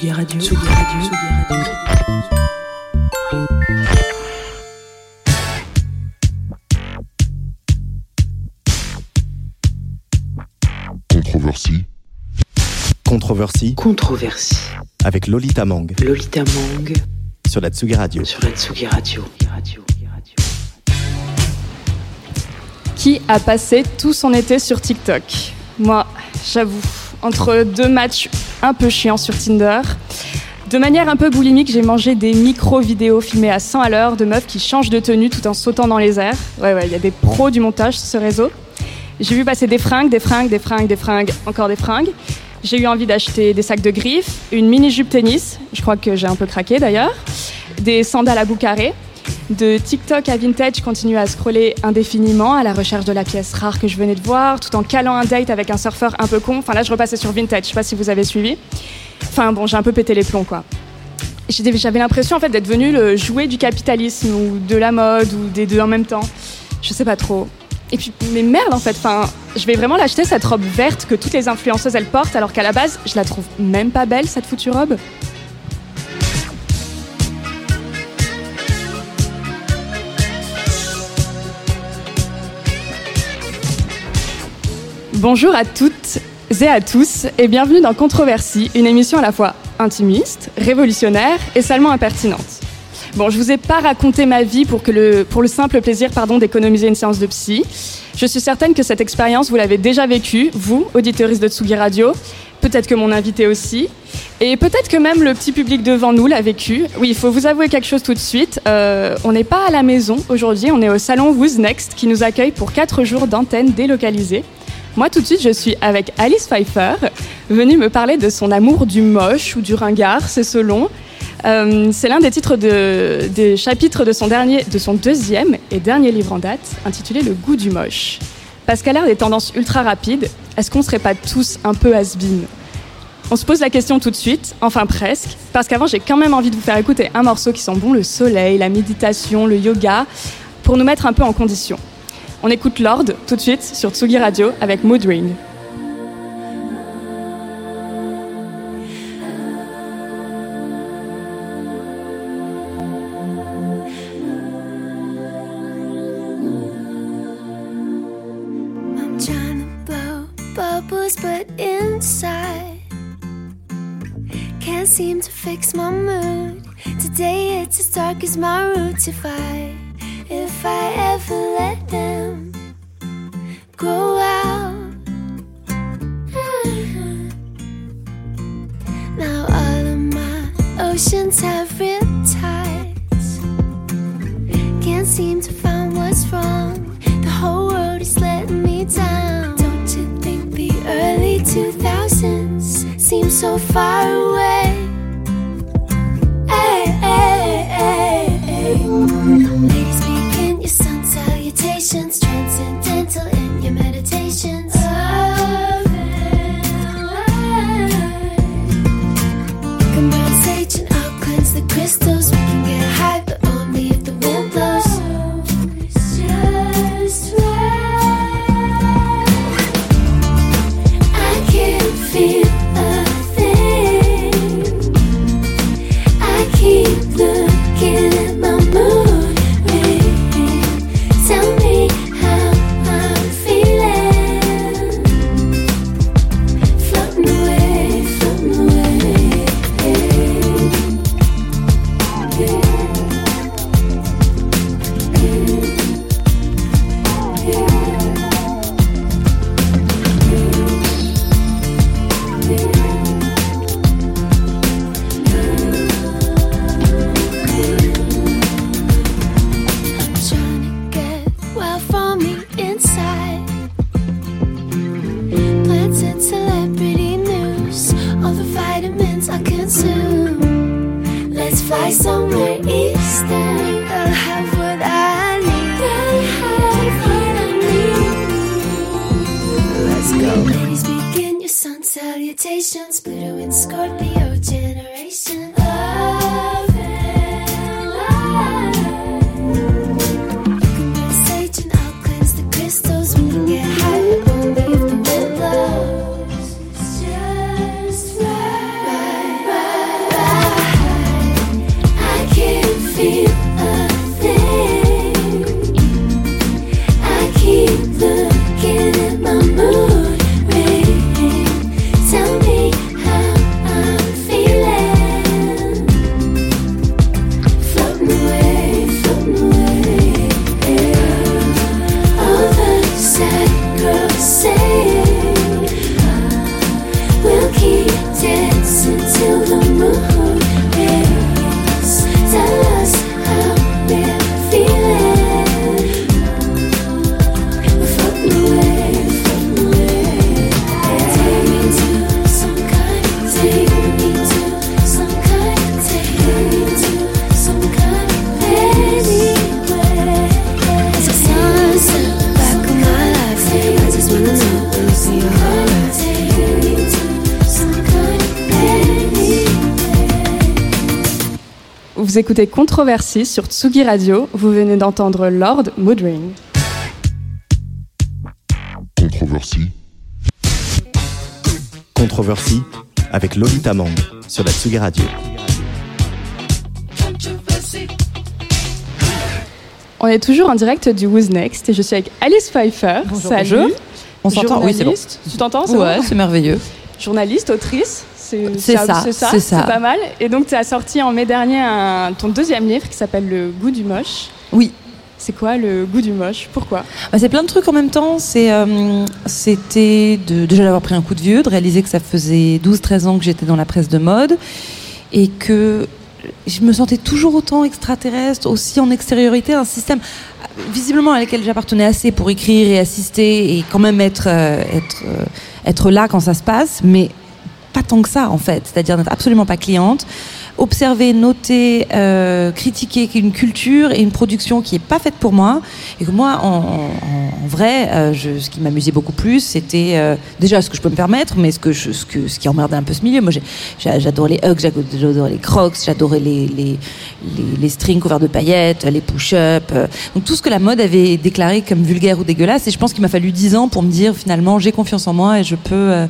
Tsugi Radio, Tsugi Radio, Tsugi Radio. Controversie. Controversie Controversie. avec Lolita Mang Lolita Mang sur la Tsugi Radio. sur la Tsugi Radio. Radio, Radio. qui a passé tout son été sur TikTok? Moi, j'avoue, entre deux matchs un peu chiants sur Tinder, de manière un peu boulimique, j'ai mangé des micro-vidéos filmées à 100 à l'heure de meufs qui changent de tenue tout en sautant dans les airs. Ouais, ouais, il y a des pros du montage sur ce réseau. J'ai vu passer des fringues, des fringues, des fringues, des fringues, encore des fringues. J'ai eu envie d'acheter des sacs de griffes, une mini-jupe tennis, je crois que j'ai un peu craqué d'ailleurs, des sandales à bout carré. De TikTok à vintage, je continue à scroller indéfiniment à la recherche de la pièce rare que je venais de voir, tout en calant un date avec un surfeur un peu con. Enfin là, je repassais sur vintage, je sais pas si vous avez suivi. Enfin bon, j'ai un peu pété les plombs quoi. J'avais l'impression en fait d'être venu le jouet du capitalisme ou de la mode ou des deux en même temps. Je sais pas trop. Et puis, mais merde en fait, enfin, je vais vraiment l'acheter cette robe verte que toutes les influenceuses elles portent alors qu'à la base, je la trouve même pas belle cette foutue robe. Bonjour à toutes et à tous et bienvenue dans Controversie, une émission à la fois intimiste, révolutionnaire et salement impertinente. Bon, je vous ai pas raconté ma vie pour, que le, pour le simple plaisir pardon, d'économiser une séance de psy. Je suis certaine que cette expérience, vous l'avez déjà vécue, vous, auditeuristes de Tsugi Radio, peut-être que mon invité aussi, et peut-être que même le petit public devant nous l'a vécu. Oui, il faut vous avouer quelque chose tout de suite. Euh, on n'est pas à la maison aujourd'hui, on est au salon Who's Next qui nous accueille pour 4 jours d'antenne délocalisée. Moi, tout de suite, je suis avec Alice Pfeiffer, venue me parler de son amour du moche ou du ringard, c'est selon. Euh, c'est l'un des titres de- des chapitres de son, dernier, de son deuxième et dernier livre en date, intitulé Le goût du moche. Parce qu'à l'ère des tendances ultra rapides, est-ce qu'on serait pas tous un peu has On se pose la question tout de suite, enfin presque, parce qu'avant j'ai quand même envie de vous faire écouter un morceau qui sent bon le soleil, la méditation, le yoga, pour nous mettre un peu en condition. On écoute Lord tout de suite sur Tsugi Radio avec Mood Ring. But inside can't seem to fix my mood. Today it's as dark as my roots. If I, if I ever let them grow out. Now all of my oceans have riptides. Can't seem to find what's wrong. The whole world is letting me down. Don't you think the early 2000s seem so far away? Écoutez Controversie sur Tsugi Radio. Vous venez d'entendre Lord Moodring. Controversie. Controversie avec Lolita Mang sur la Tsugi Radio. On est toujours en direct du Who's Next et je suis avec Alice Pfeiffer. Bonjour, Salut. bonjour. On s'entend Oui, c'est bon. Journaliste. Tu t'entends c'est Ouais, bon c'est merveilleux. Journaliste, autrice. C'est ça, c'est ça, c'est pas mal. Et donc, tu as sorti en mai dernier un- ton deuxième livre qui s'appelle Le goût du moche. Oui. C'est quoi le goût du moche? Pourquoi? Bah, c'est plein de trucs en même temps. C'est, euh, c'était de, déjà d'avoir pris un coup de vieux, de réaliser que ça faisait 12-13 ans que j'étais dans la presse de mode et que je me sentais toujours autant extraterrestre, aussi en extériorité, un système visiblement à lequel j'appartenais assez pour écrire et assister et quand même être, euh, être, euh, être là quand ça se passe, mais pas tant que ça en fait, c'est-à-dire n'être absolument pas cliente. Observer, noter, euh, critiquer une culture et une production qui est pas faite pour moi et que moi en, vrai, euh, ce qui m'amusait beaucoup plus, c'était euh, déjà ce que je peux me permettre, mais ce que ce qui emmerdait un peu ce milieu. Moi, j'adorais les hugs, j'adorais les crocs, j'adorais les, les, les, strings couverts de paillettes, les push-ups, donc tout ce que la mode avait déclaré comme vulgaire ou dégueulasse. Et je pense qu'il m'a fallu 10 ans pour me dire finalement j'ai confiance en moi et je peux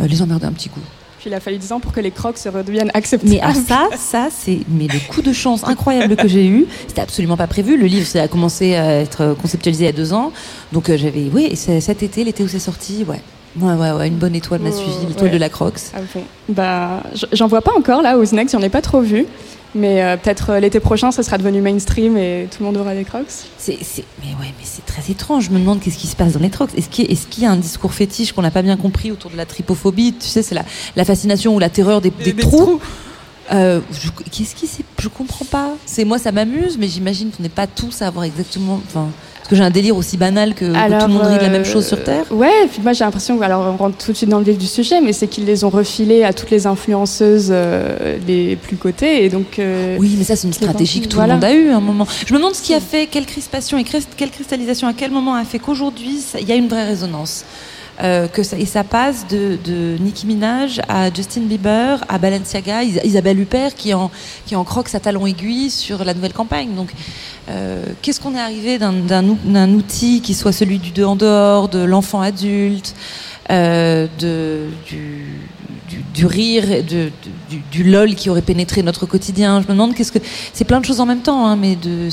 les emmerder un petit coup. Puis il a fallu 10 ans pour que les crocs se redeviennent acceptables. Mais ça, ça, c'est mais le coup de chance incroyable que j'ai eu. C'était absolument pas prévu. Le livre, ça a commencé à être conceptualisé il y a deux ans. Donc euh, j'avais, oui, cet été, l'été où c'est sorti, ouais. Ouais, ouais, ouais, une bonne étoile m'a Oh, suivi, l'étoile ouais. de la Crocs. Ah bon. Bah, j'en vois pas encore là au Snack, j'en ai pas trop vu. Mais euh, peut-être euh, l'été prochain, ça sera devenu mainstream et tout le monde aura des crocs. C'est, c'est- mais ouais, mais c'est très étrange. Je me demande qu'est-ce qui se passe dans les Crocs. Est-ce qu'il, y a- est-ce qu'il y a un discours fétiche qu'on n'a pas bien compris autour de la tripophobie? Tu sais, c'est la, la fascination ou la terreur des, des trous. Euh, je- qu'est-ce qui c'est Je comprends pas. C'est moi, ça m'amuse, mais j'imagine qu'on n'est pas tous à avoir exactement. Enfin, parce que j'ai un délire aussi banal que, que tout le monde rit de la même chose sur Terre. euh, Ouais, puis moi j'ai l'impression alors on rentre tout de suite dans le vif du sujet, mais c'est qu'ils les ont refilés à toutes les influenceuses euh, les plus cotées. Et donc, euh, Oui, mais ça, c'est une stratégie que tout voilà. le monde a eu à un moment. Je me demande ce qui a fait, quelle crispation et crist- quelle cristallisation, à quel moment a fait qu'aujourd'hui, il y a une vraie résonance. Euh, et ça passe de, de Nicki Minaj à Justin Bieber, à Balenciaga, Is- Isabelle Huppert qui en, croque sa talon aiguille sur la nouvelle campagne. Donc, euh, qu'est-ce qu'on est arrivé d'un- d'un ou- d'un outil qui soit celui du deux en dehors, de l'enfant adulte, euh, de, du, rire, de, de- du, lol qui aurait pénétré notre quotidien? Je me demande qu'est-ce que c'est plein de choses en même temps, hein, mais de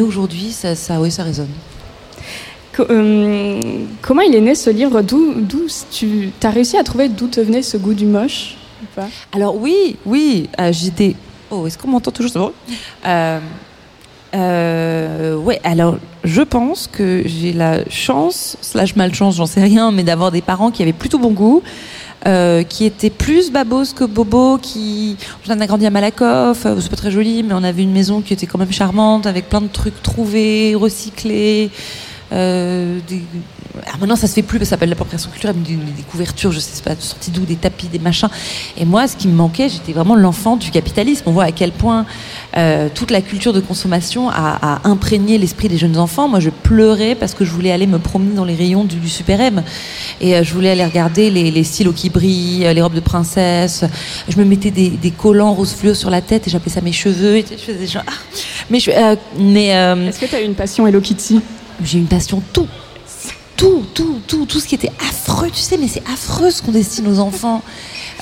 aujourd'hui ça résonne. Euh, comment il est né ce livre D'où, tu as réussi à trouver d'où te venait ce goût du moche pas? Alors oui oui euh, j'étais oh est-ce qu'on m'entend toujours euh, euh, ouais alors je pense que j'ai la chance slash malchance j'en sais rien mais d'avoir des parents qui avaient plutôt bon goût. euh, qui étaient plus babos que bobo, qui on a grandi à Malakoff, c'est pas très joli, mais on avait une maison qui était quand même charmante, avec plein de trucs trouvés, recyclés. Euh, des... Alors maintenant, ça se fait plus, que ça s'appelle l'appropriation culturelle, des, des couvertures, je sais pas, sorties d'où, des tapis, des machins. Et moi, ce qui me manquait, j'étais vraiment l'enfant du capitalisme. On voit à quel point euh, toute la culture de consommation a, imprégné l'esprit des jeunes enfants. Moi, je pleurais parce que je voulais aller me promener dans les rayons du, du Super M. Et euh, je voulais aller regarder les, les stylos qui brillent, euh, les robes de princesse. Je me mettais des, collants rose fluo sur la tête et j'appelais ça mes cheveux. Ah. Mais, je, mais Est-ce que tu as eu une passion Hello Kitty? J'ai une passion tout. Tout, tout, tout, tout ce qui était affreux, tu sais, mais c'est affreux ce qu'on destine aux enfants.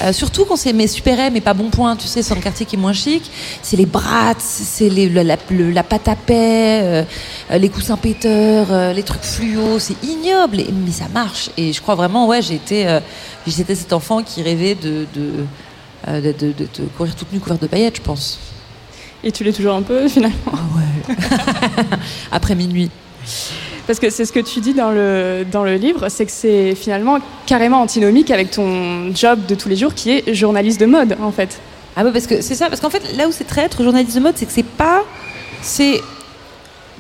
Euh, surtout quand c'est mes super M et pas bon point, tu sais, c'est un quartier qui est moins chic. C'est les brats, c'est les- la, la, le- la pâte à paix, euh, euh, les coussins péteurs, euh, les trucs fluo, c'est ignoble, et- mais ça marche. Et je crois vraiment, ouais, euh, j'étais cet enfant qui rêvait de, de, de, de- de- de courir toute nue couverte de paillettes, je pense. Et tu l'es toujours un peu finalement? Ah ouais. Après minuit. Parce que c'est ce que tu dis dans le, dans le livre, c'est que c'est finalement carrément antinomique avec ton job de tous les jours qui est journaliste de mode en fait. Ah ouais, parce que c'est ça, parce qu'en fait, là où c'est traître, journaliste de mode, c'est que c'est pas. C'est.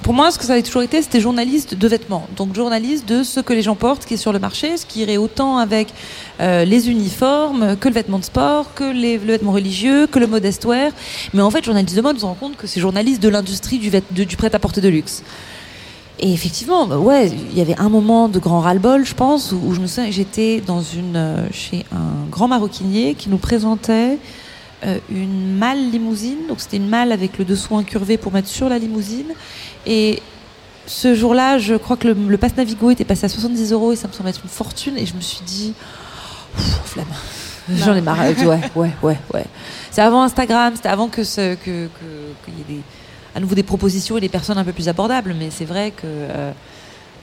Pour moi, ce que ça avait toujours été, c'était journaliste de vêtements. Donc, journaliste de ce que les gens portent, qui est sur le marché, ce qui irait autant avec euh, les uniformes, que le vêtement de sport, que le vêtement religieux, que le modest wear. Mais en fait, journaliste de mode, on se rend compte que c'est journaliste de l'industrie du, du prêt-à-porter de luxe. Et effectivement, bah ouais, il y avait un moment de grand ras-le-bol, je pense, où, où je me souviens j'étais dans une, euh, chez un grand maroquinier qui nous présentait euh, une malle limousine. Donc c'était une malle avec le dessous incurvé pour mettre sur la limousine. Et ce jour-là, je crois que le, le pass Navigo était passé à 70 euros et ça me semblait être une fortune. Et je me suis dit, Pff, flemme. J'en ai marre. Ouais, ouais, ouais, ouais. C'est avant Instagram, c'était avant que ce, que, que- qu'il y ait des, à nouveau des propositions et des personnes un peu plus abordables. Mais c'est vrai que, euh,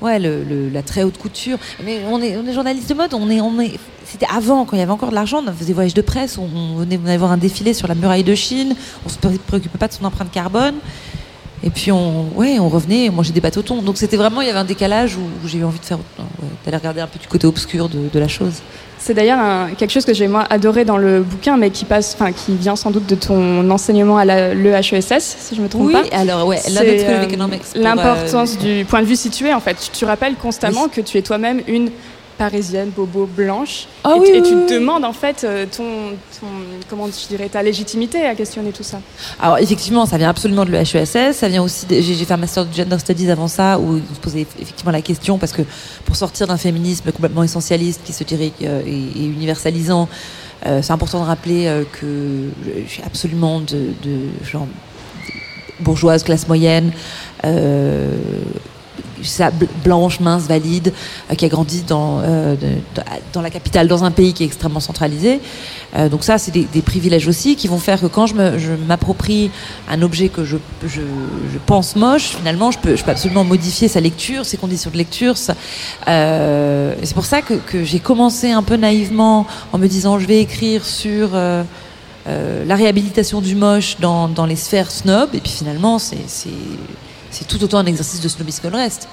ouais, la très haute couture. Mais on est, on est journaliste de mode, on est, on est. C'était avant, quand il y avait encore de l'argent, on faisait des voyages de presse, on, venait, voir un défilé sur la muraille de Chine, on se pré- préoccupait pas de son empreinte carbone. Et puis on, ouais, on revenait, on mangeait des pâtes au thon. Donc c'était vraiment, il y avait un décalage où, j'ai eu envie de faire, d'aller regarder un peu du côté obscur de la chose. C'est d'ailleurs quelque chose que j'ai moi adoré dans le bouquin, mais qui passe, enfin qui vient sans doute de ton enseignement à l'EHESS, si je me trompe oui, pas. alors ouais, euh, pour, L'importance euh, du point de vue situé, en fait. Tu, tu rappelles constamment que tu es toi-même une parisienne, bobo, blanche. Ah et, oui, tu- et oui, tu oui. te demandes, en fait, euh, ton, ton- comment je dirais, ta légitimité à questionner tout ça. Alors effectivement, ça vient absolument de l'EHESS, ça vient aussi, de- j'ai j'ai fait un master de gender studies avant ça, où on se posait effectivement la question, parce que pour sortir d'un féminisme complètement essentialiste, qui se dirait euh, et, et universalisant, euh, c'est important de rappeler euh, que je suis absolument de, de genre bourgeoise, classe moyenne, blanche, mince, valide, euh, qui a grandi dans, euh, dans la capitale, dans un pays qui est extrêmement centralisé. Euh, donc ça, c'est des, privilèges aussi qui vont faire que quand je m'approprie un objet que je, pense moche, finalement, je peux, peux absolument modifier sa lecture, ses conditions de lecture. c'est pour ça que, j'ai commencé un peu naïvement en me disant je vais écrire sur la réhabilitation du moche dans, dans les sphères snob. Et puis finalement, c'est c'est- tout autant un exercice de snobisme que le reste.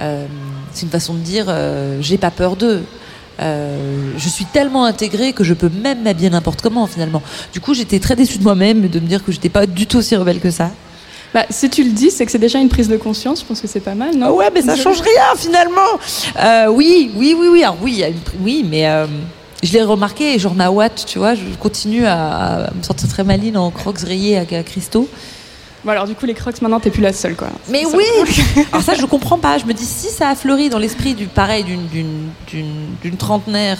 Euh, c'est une façon de dire euh, j'ai pas peur d'eux. Euh, je suis tellement intégrée que je peux même m'habiller n'importe comment finalement. Du coup, j'étais très déçue de moi-même de me dire que j'étais pas du tout aussi rebelle que ça. Bah, si tu le dis, c'est que c'est déjà une prise de conscience. Je pense que c'est pas mal, non? Ah ouais, mais ça change rien finalement. Euh, oui, oui, oui, oui. Alors oui, oui, mais je l'ai remarqué. Genre Nawat, tu vois, je continue à, à me sentir très maline en crocs rayés à, à Christo. Bon, alors du coup, les crocs, maintenant, t'es plus la seule, quoi. Mais oui Alors ça, je comprends pas. Je me dis, si ça a fleuri dans l'esprit du pareil d'une- d'une d'une- d'une trentenaire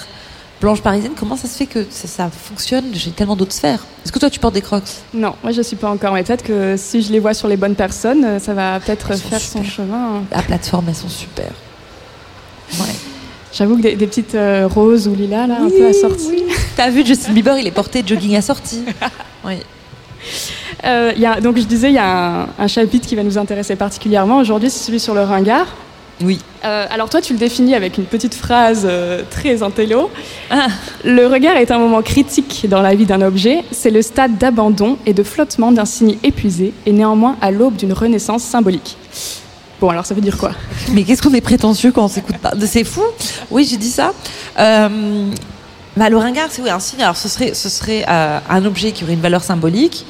blanche parisienne, comment ça se fait que ça, ça fonctionne? J'ai tellement d'autres sphères. Est-ce que toi, tu portes des crocs? Non, moi, je suis pas encore. Mais peut-être que si je les vois sur les bonnes personnes, euh, ça va peut-être Elles sont faire son super. chemin. La plateforme, elles sont super. Ouais. J'avoue que des, des petites euh, roses ou lilas, là, un peu assorties. T'as vu, Justin Bieber, il est porté jogging assorti. Oui. Euh, il y a, donc je disais, il y a un, un chapitre qui va nous intéresser particulièrement aujourd'hui, c'est celui sur le ringard. Oui. Euh, alors toi, tu le définis avec une petite phrase euh, très intello. Ah. Le regard est un moment critique dans la vie d'un objet. C'est le stade d'abandon et de flottement d'un signe épuisé et néanmoins à l'aube d'une renaissance symbolique. Bon, alors ça veut dire quoi? Mais qu'est-ce qu'on est prétentieux quand on s'écoute pas? C'est fou. Oui, j'ai dit ça. Bah, le ringard, c'est oui, un signe. Alors, ce serait, ce serait un objet qui aurait une valeur symbolique.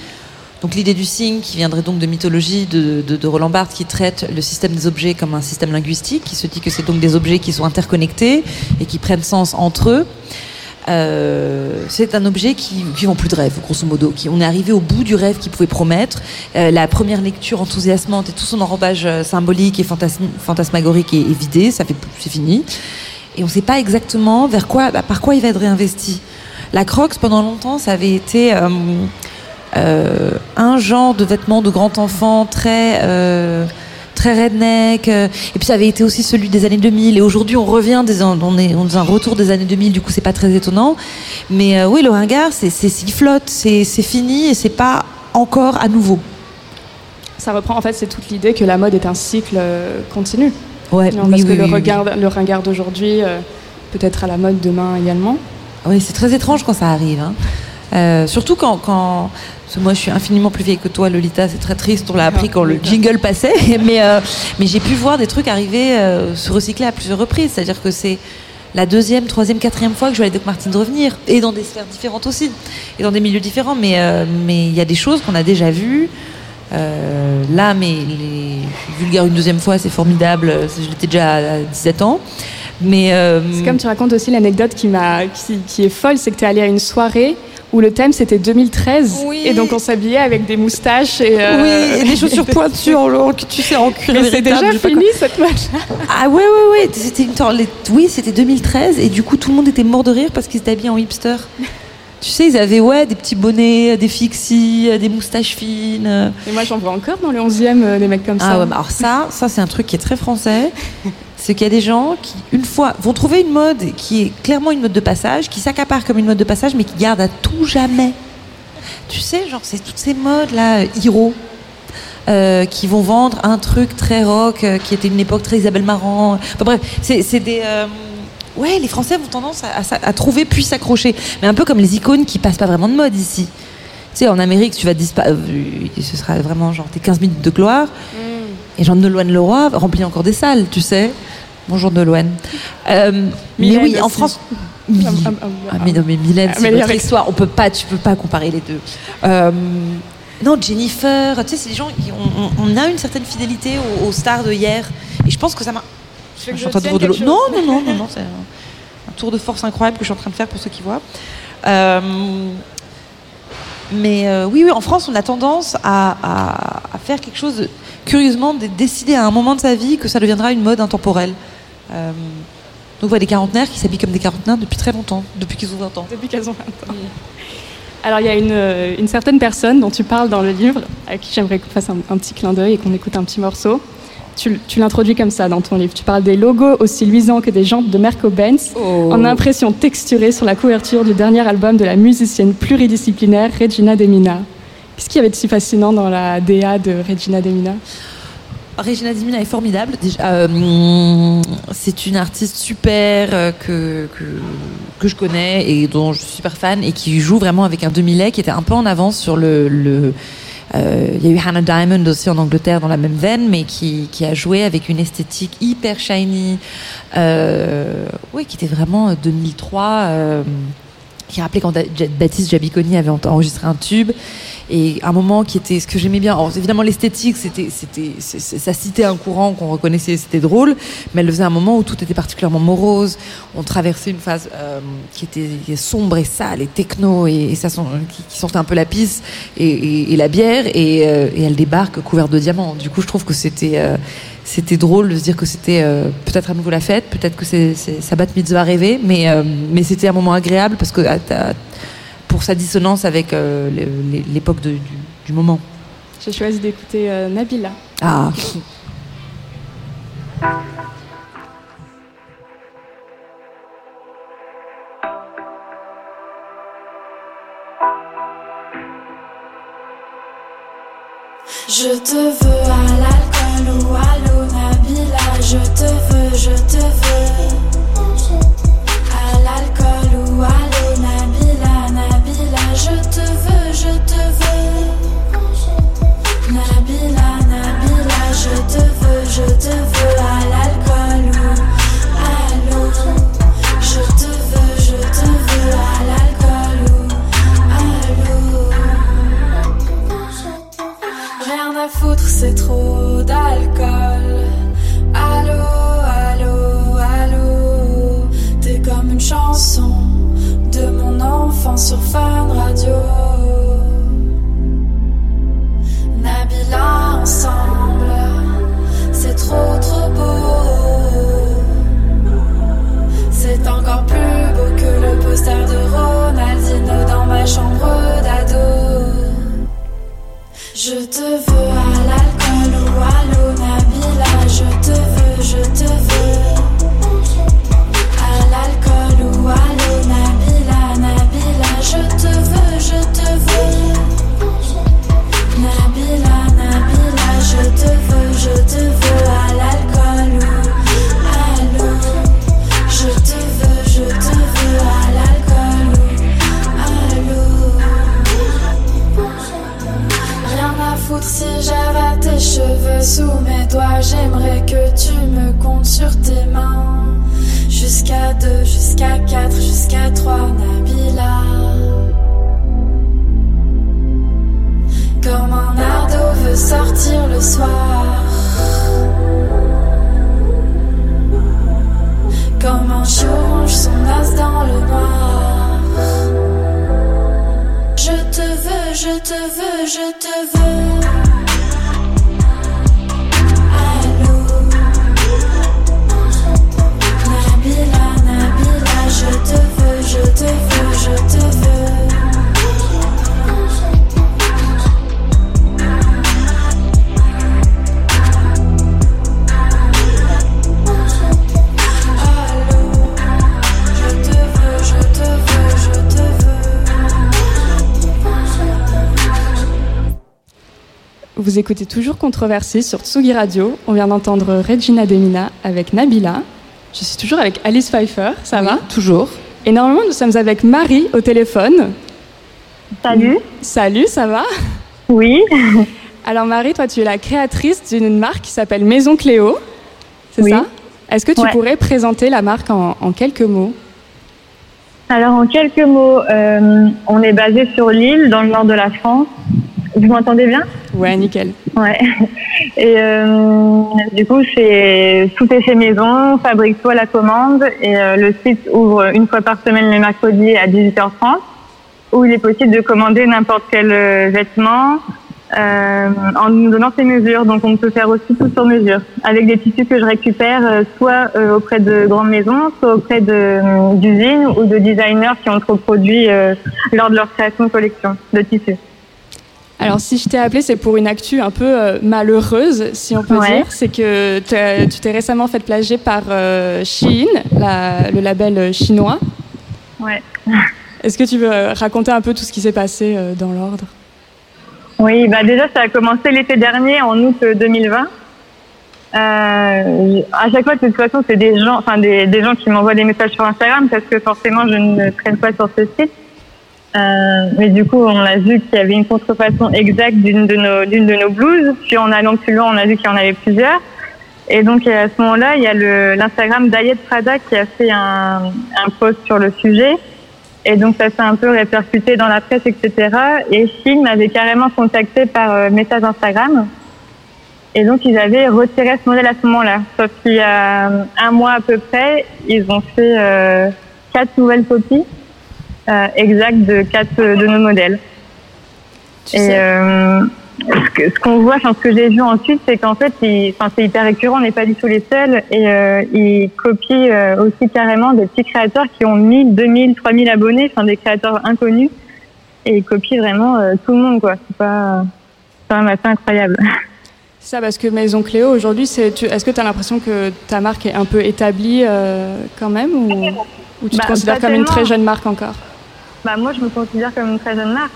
Donc, l'idée du signe, qui viendrait donc de mythologie de, de, de Roland Barthes, qui traite le système des objets comme un système linguistique, qui se dit que c'est donc des objets qui sont interconnectés et qui prennent sens entre eux. Euh, c'est un objet qui, qui plus de rêve, grosso modo. Qui, on est arrivé au bout du rêve qu'il pouvait promettre. Euh, la première lecture enthousiasmante et tout son enrobage euh, symbolique et fantasm- fantasmagorique est, vidé, ça fait, c'est fini. Et on ne sait pas exactement vers quoi, bah, par quoi il va être réinvesti. La Crocs, pendant longtemps, ça avait été euh, un genre de vêtements de grand enfant très euh, très redneck. euh, et puis ça avait été aussi celui des années 2000. Et aujourd'hui, on revient, des, on est on est un retour des années 2000. Du coup, c'est pas très étonnant. Mais euh, oui, le ringard, c'est flotte, c'est c'est fini et c'est pas encore à nouveau. Ça reprend, en fait, c'est toute l'idée que la mode est un cycle euh, continu. Ouais, Non, oui, parce oui, que le, oui, regard, le ringard d'aujourd'hui euh, peut être à la mode demain également. Oui, c'est très étrange quand ça arrive. hein. Euh, surtout quand, quand moi je suis infiniment plus vieille que toi, Lolita, c'est très triste, on l'a appris quand le jingle passait, mais, euh, mais j'ai pu voir des trucs arriver, euh, se recycler à plusieurs reprises, c'est-à-dire que c'est la deuxième, troisième, quatrième fois que je vois les Doc Martens revenir, et dans des sphères différentes aussi, et dans des milieux différents, mais euh, mais il y a des choses qu'on a déjà vues. Là, mais les je suis vulgaire une deuxième fois, c'est formidable, je l'étais déjà à 17 ans. Mais C'est comme tu racontes aussi l'anecdote qui, m'a, qui, qui est folle, c'est que tu es allé à une soirée où le thème c'était 2013 Oui. et donc on s'habillait avec des moustaches et, euh, Oui, et des chaussures pointues en long, tu sais, en cuir Mais c'est déjà fini cette match. Ah ouais, ouais, ouais. C'était une... Oui, c'était 2013 et du coup tout le monde était mort de rire parce qu'ils s'étaient habillés en hipster. Tu sais, ils avaient ouais, des petits bonnets, des fixies, des moustaches fines. Et moi, j'en vois encore dans le 11e euh, des mecs comme ça. Ah ouais, bah alors ça, ça c'est un truc qui est très français. C'est qu'il y a des gens qui, une fois, vont trouver une mode qui est clairement une mode de passage, qui s'accapare comme une mode de passage, mais qui garde à tout jamais. Tu sais, genre, c'est toutes ces modes là, Hiro, euh, qui vont vendre un truc très rock, euh, qui était une époque très Isabelle Marant. Enfin bref, c'est des. euh, ouais, les Français ont tendance à, trouver puis s'accrocher. Mais un peu comme les icônes qui passent pas vraiment de mode ici. Tu sais, en Amérique, tu vas disparaître. Ce sera vraiment genre tes 15 minutes de gloire. Et Jean de Leroy remplit encore des salles, tu sais. Bonjour Nolwenn. Euh, mais oui, en. France. Ah, ah, ah, Ah, mais non, mais Mylène, Ah, c'est notre avec- histoire. On peut pas, tu peux pas comparer les deux. Euh, non, Jennifer, tu sais, c'est des gens qui on, on- on a une certaine fidélité aux, aux stars de hier. Et je pense que ça m'a. Je suis en train de vous de l'eau. Non, non, non, non, non, c'est un, un tour de force incroyable que je suis en train de faire pour ceux qui voient. Euh, mais euh, oui, oui, en France, on a tendance à, à- à faire quelque chose, de- curieusement, de décider à un moment de sa vie que ça deviendra une mode intemporelle. Euh, donc, on voit des quarantenaires qui s'habillent comme des quarantenaires depuis très longtemps, depuis qu'ils ont 20 ans. Depuis qu'elles ont 20 ans. Alors, il y a une, euh, une certaine personne dont tu parles dans le livre, à qui j'aimerais qu'on fasse un, un petit clin d'œil et qu'on écoute un petit morceau. Tu, tu l'introduis comme ça dans ton livre. Tu parles des logos aussi luisants que des jantes de Merco-Benz, en impression texturée sur la couverture du dernier album de la musicienne pluridisciplinaire Regina Demina. Qu'est-ce qu'il y avait de si fascinant dans la DA de Regina Demina? Regina Dimina est formidable. Euh, c'est une artiste super euh, que, que, je connais et dont je suis super fan et qui joue vraiment avec un demi-lait qui était un peu en avance sur le. euh, il y a eu Hannah Diamond aussi en Angleterre dans la même veine, mais qui, qui a joué avec une esthétique hyper shiny, oui, qui était vraiment 2003, euh, qui rappelait quand Baptiste Jabiconi avait en- enregistré un tube et un moment qui était ce que j'aimais bien. Alors, évidemment, l'esthétique, c'était, c'était, ça citait un courant qu'on reconnaissait, c'était drôle, mais elle le faisait à un moment où tout était particulièrement morose. On traversait une phase euh, qui était sombre et sale et techno et, ça qui, sentait un peu la pisse et, la bière et, euh, elle débarque couverte de diamants. Du coup, je trouve que c'était euh, c'était drôle de se dire que c'était euh, peut-être à nouveau la fête, peut-être que c'est, bat mitzvah rêvé, mais, euh, mais c'était un moment agréable parce que à ta- pour sa dissonance avec euh, l'époque du moment. J'ai choisi d'écouter euh, Nabila. Ah. Je te veux à l'alcool ou à l'eau, Nabila. Je te veux, je te veux. Sur Fun Radio. Jusqu'à trois, Nabila. Comme un ado veut sortir le soir. Comme un ronge son as dans le noir. Je te veux, je te veux, je te veux. Vous écoutez toujours Controversée sur Tsugi Radio. On vient d'entendre Regina Demina avec Nabila. Je suis toujours avec Alice Pfeiffer, ça Oui, va Toujours. Et normalement, nous sommes avec Marie au téléphone. Salut. Salut, ça va? Oui. Alors Marie, toi tu es la créatrice d'une marque qui s'appelle Maison Cléo. C'est Oui. ça? Est-ce que tu Ouais. pourrais présenter la marque en, en quelques mots? Alors en quelques mots, euh, on est basé sur l'île, dans le nord de la France. Vous m'entendez bien? Ouais, nickel. Ouais. Et euh, du coup, c'est tout est fait maison, on fabrique tout à la commande et euh, le site ouvre une fois par semaine les mercredis à 18h30 où il est possible de commander n'importe quel euh, vêtement euh, en nous donnant ses mesures. Donc on peut faire aussi tout sur mesure avec des tissus que je récupère euh, soit euh, auprès de grandes maisons, soit auprès de, d'usines ou de designers qui ont trop produit euh, lors de leur création de collection de tissus. Alors si je t'ai appelé, c'est pour une actu un peu euh, malheureuse, si on peut Ouais. dire. C'est que tu t'es récemment fait plagier par euh, Shein, la- le label euh, chinois. Ouais. Est-ce que tu veux euh, raconter un peu tout ce qui s'est passé euh, dans l'ordre? Oui, bah déjà ça a commencé l'été dernier en août euh, 2020. Euh, à chaque fois, de toute façon, c'est des gens, enfin des, des gens qui m'envoient des messages sur Instagram parce que forcément, je ne traîne pas sur ce site. Euh, mais du coup, on a vu qu'il y avait une contrefaçon exacte d'une de nos d'une de nos blouses. Puis en allant plus loin, on a vu qu'il y en avait plusieurs. Et donc à ce moment-là, il y a le l'Instagram d'Ayet Prada qui a fait un, un post sur le sujet. Et donc ça s'est un peu répercuté dans la presse, etc. Et Chine m'avait carrément contacté par euh, message Instagram. Et donc ils avaient retiré ce modèle à ce moment-là. Sauf qu'il y a euh, un mois à peu près, ils ont fait euh, quatre nouvelles copies euh, exactes de quatre euh, de nos modèles. Tu Et euh, ce qu'on voit, enfin ce que j'ai vu ensuite, c'est qu'en fait, enfin c'est hyper récurrent, on n'est pas du tout les seuls, et euh, ils copient euh, aussi carrément des petits créateurs qui ont 1000, 2000, 3000 abonnés, enfin des créateurs inconnus, et ils copient vraiment euh, tout le monde, quoi. C'est pas, quand même assez incroyable. Ça, parce que Maison Cléo, aujourd'hui, c'est, est-ce que tu as l'impression que ta marque est un peu établie quand même ou, ou tu Bah, te considères comme une très jeune marque encore? Bah moi, je me considère comme une très jeune marque.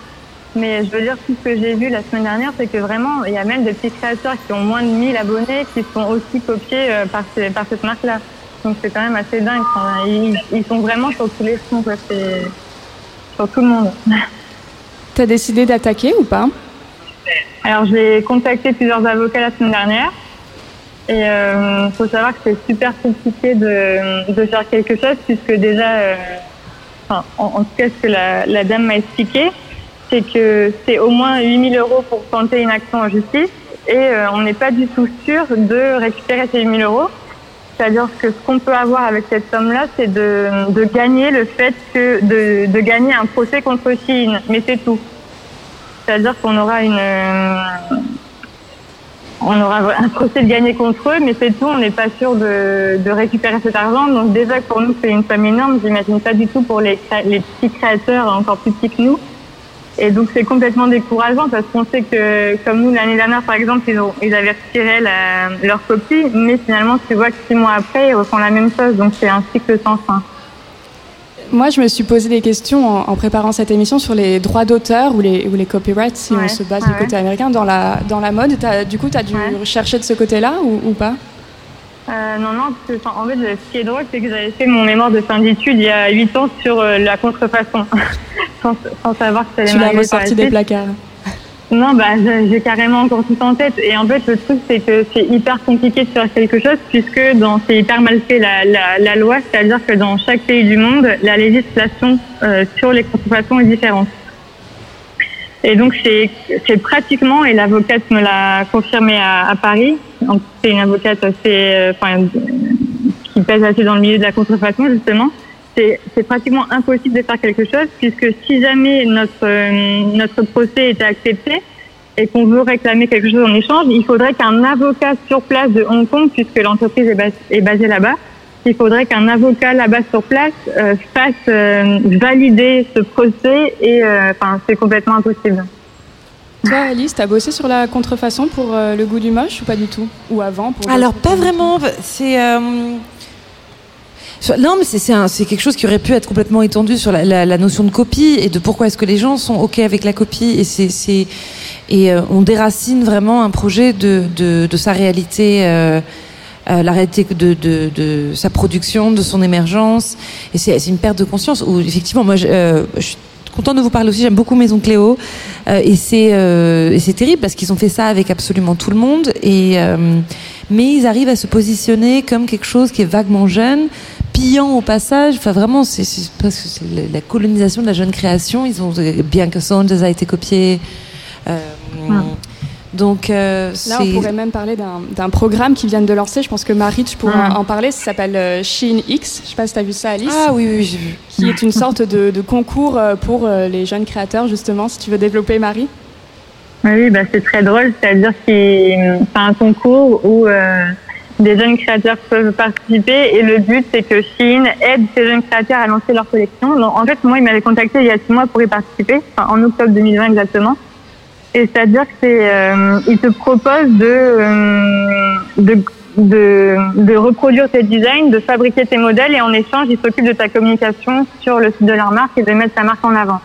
Mais je veux dire, tout ce que j'ai vu la semaine dernière, c'est que vraiment, il y a même des petits créateurs qui ont moins de 1000 abonnés qui sont aussi copiés euh, par, ces- par cette marque-là. Donc c'est quand même assez dingue. Enfin, ils, ils sont vraiment sur tous les fronts, quoi. C'est sur tout le monde. Tu as décidé d'attaquer ou pas? Alors j'ai contacté plusieurs avocats la semaine dernière. Et il faut savoir que c'est super compliqué de, de faire quelque chose puisque déjà, euh, enfin, en, tout cas ce que la, dame m'a expliqué, c'est que c'est au moins 8000 euros pour tenter une action en justice et euh, on n'est pas du tout sûr de récupérer ces 8000 euros. C'est-à-dire que ce qu'on peut avoir avec cette somme-là, c'est de, gagner le fait que de, de gagner un procès contre Chine, mais c'est tout. C'est-à-dire qu'on aura une, euh, on aura un procès de gagner contre eux, mais c'est tout. On n'est pas sûr de, récupérer cet argent. Donc déjà pour nous c'est une somme énorme. J'imagine pas du tout pour les, petits créateurs encore plus petits que nous. Et donc c'est complètement décourageant parce qu'on sait que comme nous l'année dernière par exemple ils, ont, ils avaient retiré leur copie, mais finalement tu vois que six mois après ils refont la même chose. Donc c'est un cycle sans fin. Moi, je me suis posé des questions en, en préparant cette émission sur les droits d'auteur ou les, ou les copyrights, si on se base ouais, du côté américain, dans la, dans la mode. Du coup, tu as dû Ouais. chercher de ce côté-là ou, ou pas? Euh, non, non, parce que, en fait, ce qui est drôle, c'est que j'avais fait mon mémoire de fin d'études il y a 8 ans sur euh, la contrefaçon, sans, sans savoir que ça allait Tu l'as ressorti des placards. Non, bah, j'ai carrément encore tout en tête. Et en fait, le truc, c'est que c'est hyper compliqué de faire quelque chose puisque dans, c'est hyper mal fait la, la, la loi, c'est-à-dire que dans chaque pays du monde, la législation euh, sur les contrefaçons est différente. Et donc, c'est pratiquement, et l'avocate me l'a confirmé à, à Paris, c'est une avocate assez, euh, enfin, qui pèse assez dans le milieu de la contrefaçon, justement, c'est pratiquement impossible de faire quelque chose puisque si jamais notre, euh, notre procès était accepté et qu'on veut réclamer quelque chose en échange, il faudrait qu'un avocat sur place de Hong Kong, puisque l'entreprise est, bas- est basée là-bas, il faudrait qu'un avocat là-bas sur place euh, fasse euh, valider ce procès et euh, enfin c'est complètement impossible. Toi, Alice, t'as bossé sur la contrefaçon pour euh, le goût du moche ou pas du tout? Ou avant pour Alors pas vraiment. C'est euh, non, mais c'est quelque chose qui aurait pu être complètement étendu sur la, notion de copie et de pourquoi est-ce que les gens sont ok avec la copie et c'est et euh, on déracine vraiment un projet de, de, sa réalité. euh, euh, la réalité de, de, sa production, de son émergence, et c'est une perte de conscience. Où effectivement, moi, je suis contente de vous parler aussi. J'aime beaucoup Maison Cléo, euh, et c'est euh, terrible parce qu'ils ont fait ça avec absolument tout le monde. Et euh, mais ils arrivent à se positionner comme quelque chose qui est vaguement jeune, pillant au passage. Enfin, vraiment, c'est parce que la, colonisation de la jeune création. Ils ont bien que Saunders a été copié. Euh, Donc euh, Là, on pourrait même parler d'un d'un programme qu'ils viennent de lancer. Je pense que Marie, tu pourras Mm. en parler. Ça s'appelle euh, Shein X. Je sais pas si tu as vu ça, Alice. ah oui oui j'ai vu. Qui est une sorte de, de concours euh, pour euh, les jeunes créateurs, justement. Si tu veux développer, Marie. Oui, oui, bah, c'est très drôle. C'est-à-dire que c'est un concours où euh, des jeunes créateurs peuvent participer et le but, c'est que Shein aide ces jeunes créateurs à lancer leur collection. Donc, en fait, moi, il m'avait contacté il y a six mois pour y participer, enfin, en octobre 2020 exactement. Et c'est-à-dire que c'est, euh, il te propose de, euh, de, de, de reproduire tes designs, de fabriquer tes modèles et en échange, il s'occupe de ta communication sur le site de leur marque et de mettre ta marque en avant.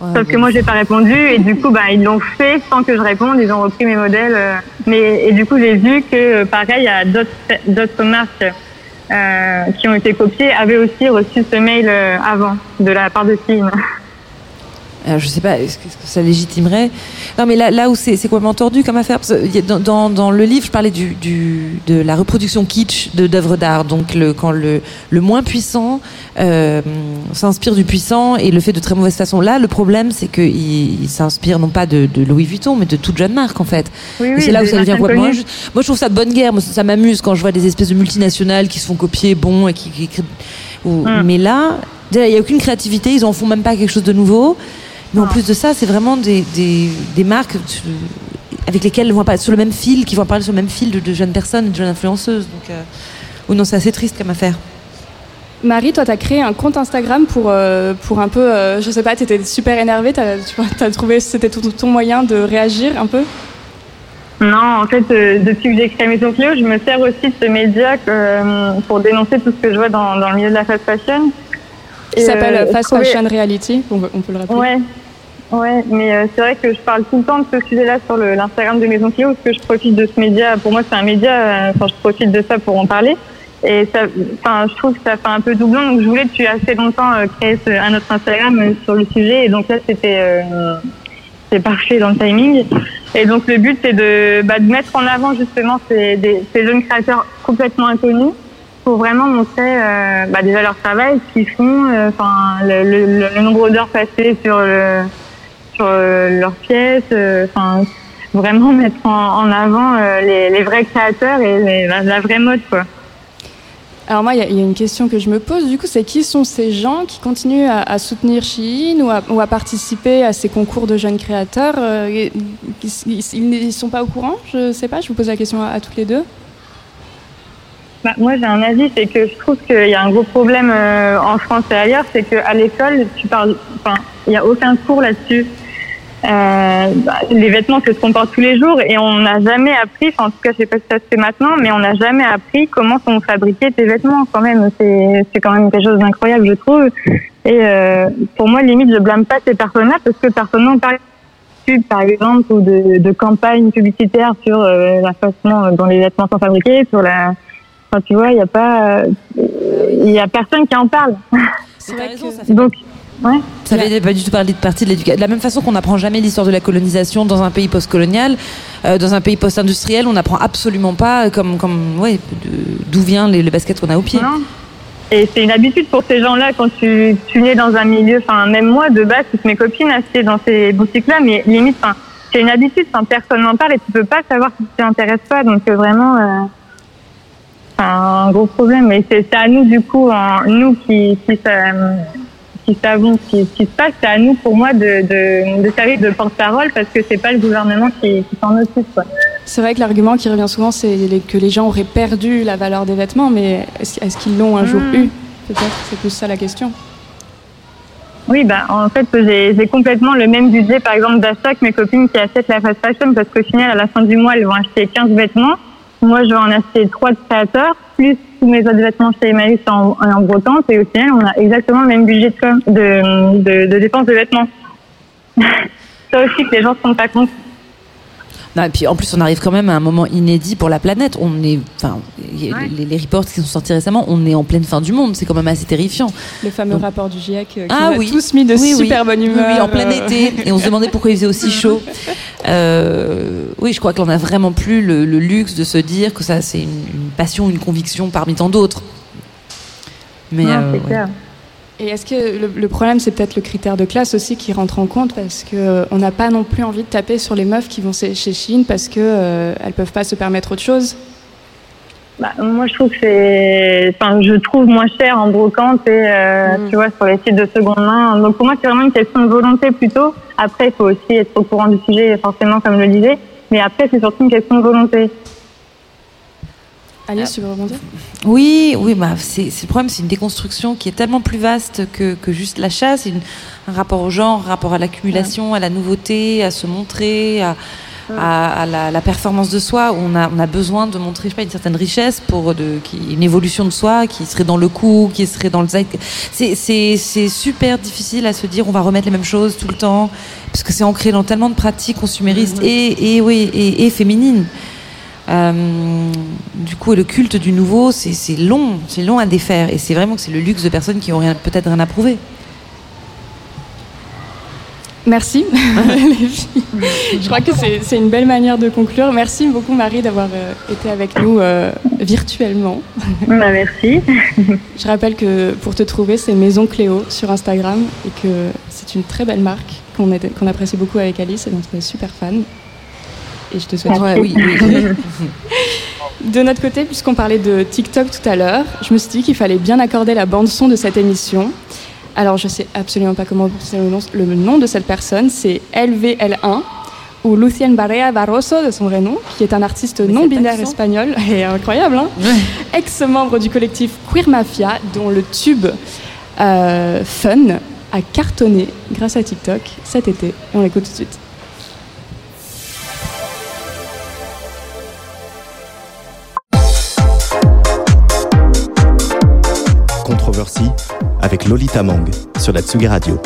Ouais, Sauf que moi j'ai pas répondu et du coup bah ils l'ont fait sans que je réponde, ils ont repris mes modèles. euh, mais et du coup j'ai vu que euh, pareil il y a d'autres d'autres marques euh, qui ont été copiées avaient aussi reçu ce mail avant de la part de Céline. Alors, je sais pas, est-ce que, ça légitimerait? Non, mais là, là où c'est complètement tordu comme affaire, parce que dans, dans, dans le livre, je parlais du, du, de la reproduction kitsch de d'œuvres d'art. Donc, le, quand le, le moins puissant euh, s'inspire du puissant et le fait de très mauvaise façon. Là, le problème, c'est qu'il il s'inspire non pas de, de Louis Vuitton, mais de toute jeune marque, en fait. Oui, oui, c'est là où ça devient inconnues. injuste. Moi, je trouve ça de bonne guerre. Moi, ça, m'amuse quand je vois des espèces de multinationales qui se font copier, bon, et qui, qui ou- Mm. Mais là, il n'y a aucune créativité. Ils en font même pas quelque chose de nouveau. Mais en Non. plus de ça, c'est vraiment des, des, des marques avec lesquelles ils vont pas sur le même fil, qui vont parler sur le même fil de, de jeunes personnes, de jeunes influenceuses. Donc, euh, ou non, c'est assez triste comme affaire. Marie, toi, tu as créé un compte Instagram pour, euh, pour un peu, euh, je sais pas, tu étais super énervée, tu as, trouvé que c'était ton, ton moyen de réagir un peu? Non, en fait, euh, depuis que j'ai créé Maison Cléo, je me sers aussi de ce média euh, pour dénoncer tout ce que je vois dans, dans le milieu de la fast fashion. Qui s'appelle euh, Fast trouvais- Fashion Reality, on, on peut le rappeler. Ouais, ouais, mais euh, c'est vrai que je parle tout le temps de ce sujet-là sur l'Instagram de Maison Cléo, parce que je profite de ce média. Pour moi, c'est un média. euh, Enfin, je profite de ça pour en parler. Et ça, enfin, je trouve que ça fait un peu doublon. Donc, je voulais depuis assez longtemps euh, créer ce- un autre Instagram euh, sur le sujet. Et donc là, c'était c'est parfait dans le timing. Et donc, le but, c'est de, bah, de mettre en avant justement ces, ces jeunes créateurs complètement inconnus pour vraiment montrer bah, déjà leur travail, ce qu'ils font, enfin le, le- le nombre d'heures passées sur le, sur euh, leurs pièces, euh, enfin vraiment mettre en, avant euh, les, vrais créateurs et la, vraie mode quoi. Alors moi, il y, a- une question que je me pose, du coup, c'est qui sont ces gens qui continuent à, soutenir Shein ou à, participer à ces concours de jeunes créateurs Ils ils sont pas au courant? Je sais pas, je vous pose la question à, à toutes les deux. Bah, moi j'ai un avis, c'est que je trouve qu'il y a un gros problème euh, en France et ailleurs, c'est qu'à l'école tu parles, enfin il n'y a aucun cours là-dessus. Euh, bah, les vêtements, c'est ce qu'on porte tous les jours et on n'a jamais appris, en tout cas, je sais pas si ça se fait maintenant, mais on n'a jamais appris comment sont fabriqués tes vêtements quand même. C'est, c'est quand même quelque chose d'incroyable, je trouve. Et euh, pour moi, limite, je blâme pas ces personnes-là parce que personne n'en parle. Par exemple, ou de, de campagnes publicitaires sur euh, la façon dont les vêtements sont fabriqués, sur la, enfin, tu vois, il n'y a pas, il y a personne qui en parle. C'est vrai raison, que- ça fait Donc, ouais. Ça fait pas du tout parler de partie de l'éducation. De la même façon qu'on n'apprend jamais l'histoire de la colonisation dans un pays post-colonial, euh, dans un pays post-industriel, on n'apprend absolument pas euh, comme, comme, ouais, d'où vient les, les baskets qu'on a au pied. Non. Et c'est une habitude pour ces gens-là quand tu, tu nais dans un milieu, enfin même moi de base, toutes mes copines achetaient dans ces boutiques-là, mais limite, c'est une habitude, personne n'en parle et tu peux pas savoir si tu t'intéresses pas, donc euh, vraiment, euh, un gros problème. Et c'est à nous du coup, en- nous qui qui, sa- qui savons ce qui, se passe, c'est à nous pour moi de de, de servir de porte-parole parce que c'est pas le gouvernement qui, qui s'en occupe. Quoi. C'est vrai que l'argument qui revient souvent, c'est que les gens auraient perdu la valeur des vêtements, mais est-ce qu'ils l'ont un jour Mm. eu Peut-être, c'est plus ça la question. Oui, bah, en fait, j'ai j'ai complètement le même budget, par exemple, d'achat que mes copines qui achètent la fast fashion, parce qu'au final, à la fin du mois, elles vont acheter 15 vêtements. Moi, je vais en acheter 3 de créateurs, plus tous mes autres vêtements chez Emmaüs en, en brocante, et au final, on a exactement le même budget de, de, de, de dépenses de vêtements. ça aussi que les gens se rendent pas compte. Non, et puis en plus, on arrive quand même à un moment inédit pour la planète. On est, enfin, Ouais. les, les reports qui sont sortis récemment, on est en pleine fin du monde. C'est quand même assez terrifiant. Le fameux Donc- rapport du GIEC euh, qui Ah nous a oui. tous mis de Oui, oui. super bonne Oui, humeur. oui, en plein euh, été. Et on se demandait pourquoi il faisait aussi chaud. Euh, oui, je crois qu'on a vraiment plus le, le luxe de se dire que ça, c'est une, une passion, une conviction parmi tant d'autres. Mais Non, euh, c'est ouais. clair. Et est-ce que le, le problème, c'est peut-être le critère de classe aussi qui rentre en compte parce que euh, on n'a pas non plus envie de taper sur les meufs qui vont chez Chine parce que euh, elles peuvent pas se permettre autre chose? Bah, moi, je trouve que c'est, enfin, je trouve moins cher en brocante et, euh, Mm. tu vois, sur les sites de seconde main. Donc, pour moi, c'est vraiment une question de volonté plutôt. Après, il faut aussi être au courant du sujet, forcément, comme je le disais. Mais après, c'est surtout une question de volonté. Alice, tu veux rebondir? Oui, oui, bah, c'est c'est le problème, c'est une déconstruction qui est tellement plus vaste que, que juste l'achat. C'est une- un rapport au genre, un rapport à l'accumulation, à la nouveauté, à se montrer, à, à, à la, la performance de soi. On a, on a besoin de montrer, je sais pas, une certaine richesse pour de, qui, une évolution de soi qui serait dans le coup, qui serait dans le zeit. C'est- C'est c'est super difficile à se dire, on va remettre les mêmes choses tout le temps, parce que c'est ancré dans tellement de pratiques consuméristes et, et, oui, et, et féminines. Euh, du coup, le culte du nouveau, c'est long, c'est long à défaire, et c'est vraiment que c'est le luxe de personnes qui ont peut-être rien à prouver. Merci, les filles. Je crois que c'est une belle manière de conclure. Merci beaucoup, Marie, d'avoir euh, été avec nous euh, virtuellement. Bah, merci. Je rappelle que pour te trouver, c'est Maison Cléo sur Instagram et que c'est une très belle marque qu'on apprécie beaucoup avec Alice et dont on est super fan. Et je te souhaite Ouais, oui, oui. De notre côté, puisqu'on parlait de TikTok tout à l'heure, je me suis dit qu'il fallait bien accorder la bande-son de cette émission. Alors, je sais absolument pas comment c'est le nom, le nom de cette personne, c'est LVL1, ou Lucien Barea Barroso de son vrai nom, qui est un artiste Mais non cet binaire accent. espagnol, et incroyable, hein ex-membre du collectif Queer Mafia, dont le tube euh, Fun a cartonné grâce à TikTok cet été. Et on l'écoute tout de suite. Avec Lolita Mang sur la Tsugi Radio.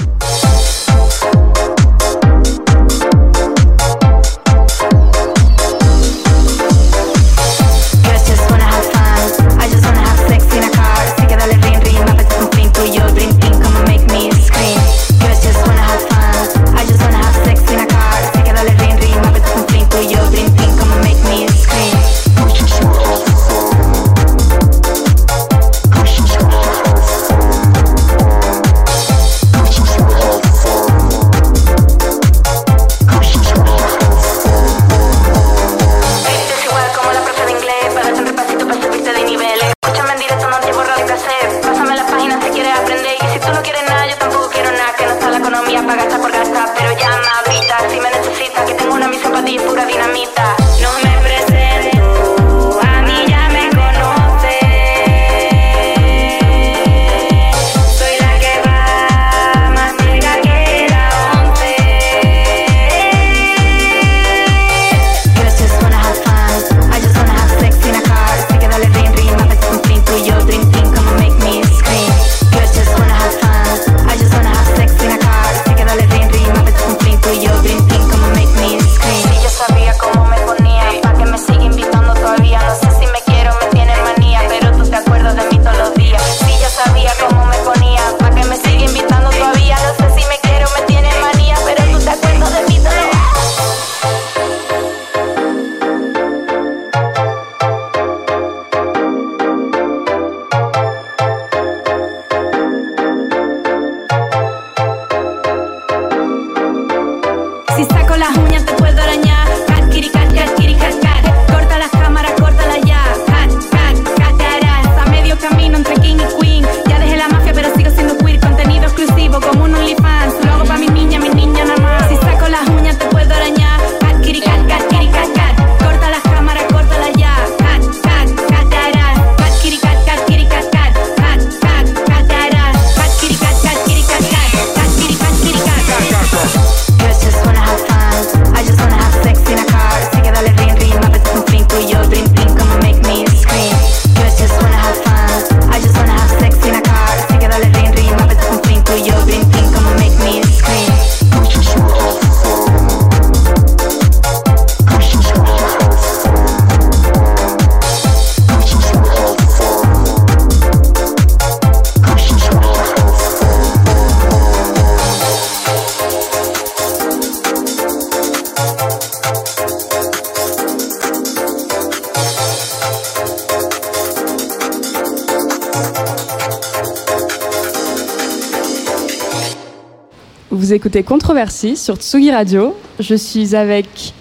Écoutez Controversie sur Tsugi Radio. Je suis avec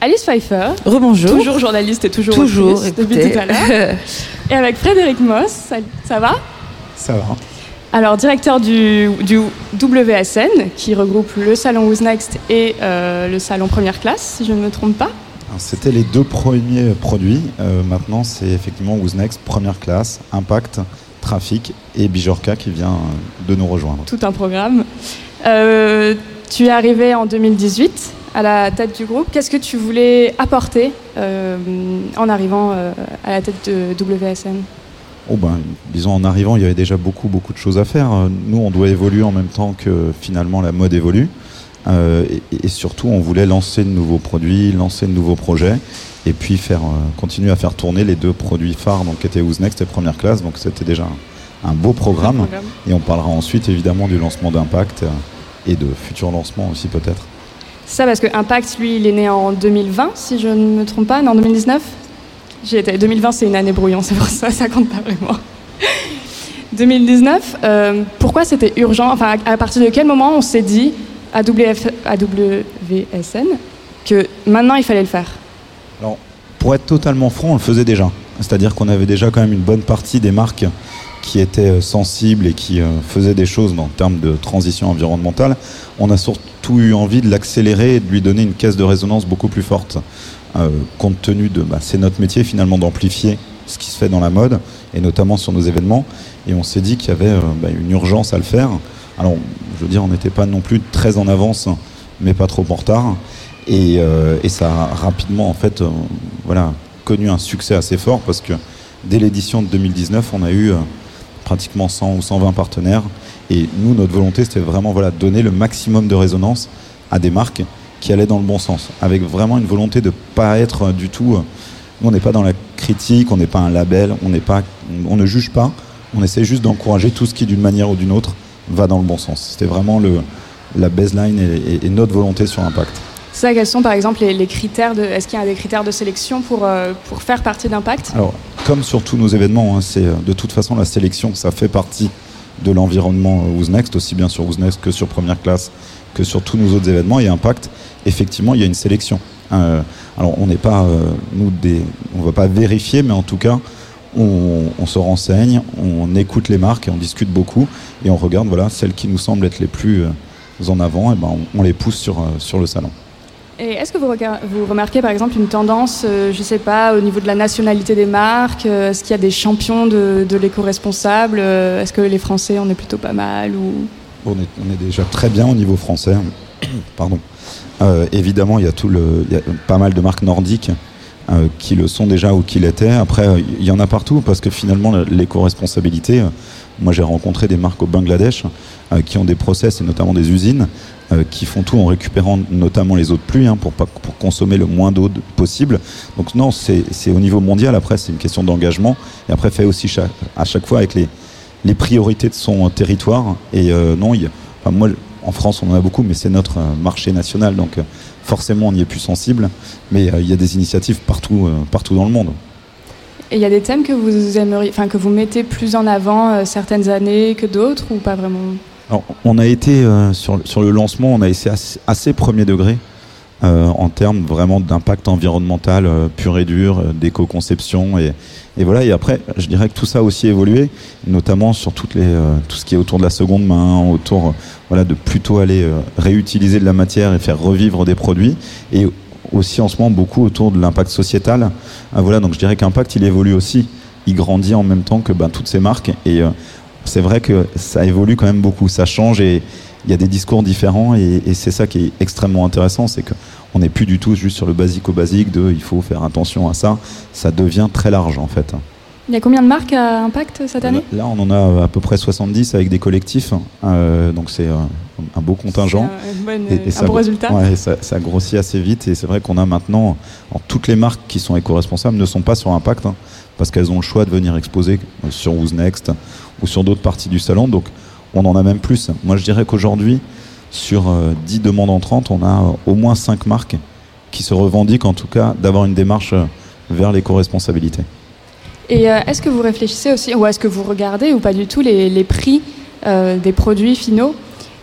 Alice Pfeiffer, Rebonjour. toujours journaliste et toujours Toujours, depuis tout à l'heure. Et avec Frédéric Moss. Ça va? Ça va. Alors, directeur du, du WSN, qui regroupe le salon Who's Next et euh, le salon Première Classe, si je ne me trompe pas. C'était les deux premiers produits. Euh, maintenant, c'est effectivement Who's Next, première classe, Impact, Trafic et Bijorka qui vient de nous rejoindre. tout un programme. Euh, tu es arrivé en 2018 à la tête du groupe. Qu'est-ce que tu voulais apporter euh, en arrivant euh, à la tête de WSN Oh ben, disons en arrivant, il y avait déjà beaucoup beaucoup de choses à faire. Nous, on doit évoluer en même temps que finalement la mode évolue. Et, surtout, on voulait lancer de nouveaux produits, lancer de nouveaux projets, et puis faire continuer à faire tourner les deux produits phares, donc qui étaient Who's Next et Première Classe. Donc c'était déjà un, beau programme. Et on parlera ensuite évidemment du lancement d'Impact euh, et de futurs lancements aussi peut-être. Ça parce que Impact, lui, il est né en 2020, si je ne me trompe pas, non, en 2019 J'y étais. 2020, c'est une année brouillon, c'est pour ça, ça compte pas vraiment. 2019, euh, pourquoi c'était urgent? Enfin, à partir de quel moment on s'est dit à, WF à WVSN que maintenant il fallait le faire? Alors, pour être totalement franc, on le faisait déjà. C'est-à-dire qu'on avait déjà quand même une bonne partie des marques qui étaient euh, sensibles et qui euh, faisaient des choses en termes de transition environnementale. On a surtout eu envie de l'accélérer et de lui donner une caisse de résonance beaucoup plus forte, euh, compte tenu de, bah, c'est notre métier finalement d'amplifier ce qui se fait dans la mode et notamment sur nos événements. Et on s'est dit qu'il y avait bah, une urgence à le faire. Alors, je veux dire, on n'était pas non plus très en avance, mais pas trop en retard. Et, ça a rapidement, en fait, voilà, connu un succès assez fort parce que dès l'édition de 2019, on a eu pratiquement 100 ou 120 partenaires. Et nous, notre volonté, c'était vraiment voilà, donner le maximum de résonance à des marques qui allaient dans le bon sens, avec vraiment une volonté de pas être euh, du tout. euh, on n'est pas dans la critique, on n'est pas un label, on ne juge pas. On essaie juste d'encourager tout ce qui, d'une manière ou d'une autre, va dans le bon sens. C'était vraiment la baseline et, et- et notre volonté sur Impact. Ça, quels sont par exemple les, critères de. Est-ce qu'il y a des critères de sélection pour, euh, pour faire partie d'Impact Alors, comme sur tous nos événements, hein, c'est euh, de toute façon la sélection, ça fait partie de l'environnement euh, Who's Next, aussi bien sur Who's Next que sur Première Classe, que sur tous nos autres événements. Et Impact, effectivement, il y a une sélection. Alors, on n'est pas, nous, des, on va pas vérifier, mais en tout cas, on, se renseigne, on écoute les marques et on discute beaucoup et on regarde, voilà, celles qui nous semblent être les plus en avant, et ben, on, on les pousse sur, sur le salon. Est-ce que vous, remarquez par exemple une tendance, euh, je sais pas, au niveau de la nationalité des marques euh, Est-ce qu'il y a des champions de, l'éco-responsable euh, Est-ce que les Français, on est plutôt pas mal ou... On est, déjà très bien au niveau français. Pardon. Évidemment, il y a tout le, y a pas mal de marques nordiques qui le sont déjà ou qui l'étaient. Après, il y en a partout parce que finalement, l'éco-responsabilité. moi, j'ai rencontré des marques au Bangladesh qui ont des process et notamment des usines euh, qui font tout en récupérant notamment les eaux de pluie hein, pour, pas, pour consommer le moins d'eau de- possible. Donc non, c'est au niveau mondial. Après, c'est une question d'engagement et après fait aussi à chaque fois avec les les priorités de son territoire. Et euh, non, moi, en France, on en a beaucoup, mais c'est notre euh, marché national, donc forcément, on y est plus sensible. Mais il y a des initiatives partout, partout dans le monde. Et il y a des thèmes que vous aimeriez, enfin que vous mettez plus en avant certaines années que d'autres ou pas vraiment? Alors, on a été euh, sur, sur le lancement, on a été assez, assez premier degré euh, en termes vraiment d'impact environnemental euh, pur et dur, euh, d'éco-conception et, et voilà. Et après, je dirais que tout ça a aussi évolué, notamment sur toutes les, euh, tout ce qui est autour de la seconde main, autour euh, voilà de plutôt aller réutiliser de la matière et faire revivre des produits et aussi en ce moment beaucoup autour de l'impact sociétal. Voilà, donc je dirais qu'impact il évolue aussi, il grandit en même temps que ben, toutes ces marques et euh, c'est vrai que ça évolue quand même beaucoup, ça change et il y a des discours différents et, et c'est ça qui est extrêmement intéressant, c'est qu'on n'est plus du tout juste sur le basico-basique de il faut faire attention à ça, ça devient très large en fait. Il y a combien de marques à Impact cette année? Là, on en a à peu près 70 avec des collectifs, euh, donc c'est euh, un beau contingent. C'est un, bonne- Et- et un ça gro- résultat. ouais, ça, ça grossit assez vite et c'est vrai qu'on a maintenant, alors, toutes les marques qui sont éco-responsables ne sont pas sur Impact hein, parce qu'elles ont le choix de venir exposer sur Who's Next ou sur d'autres parties du salon, donc on en a même plus. Moi je dirais qu'aujourd'hui, sur euh, 10 demandes entrantes, on a euh, au moins 5 marques qui se revendiquent en tout cas d'avoir une démarche euh, vers l'éco-responsabilité. Et euh, est-ce que vous réfléchissez aussi, ou est-ce que vous regardez, ou pas du tout, les, prix euh, des produits finaux?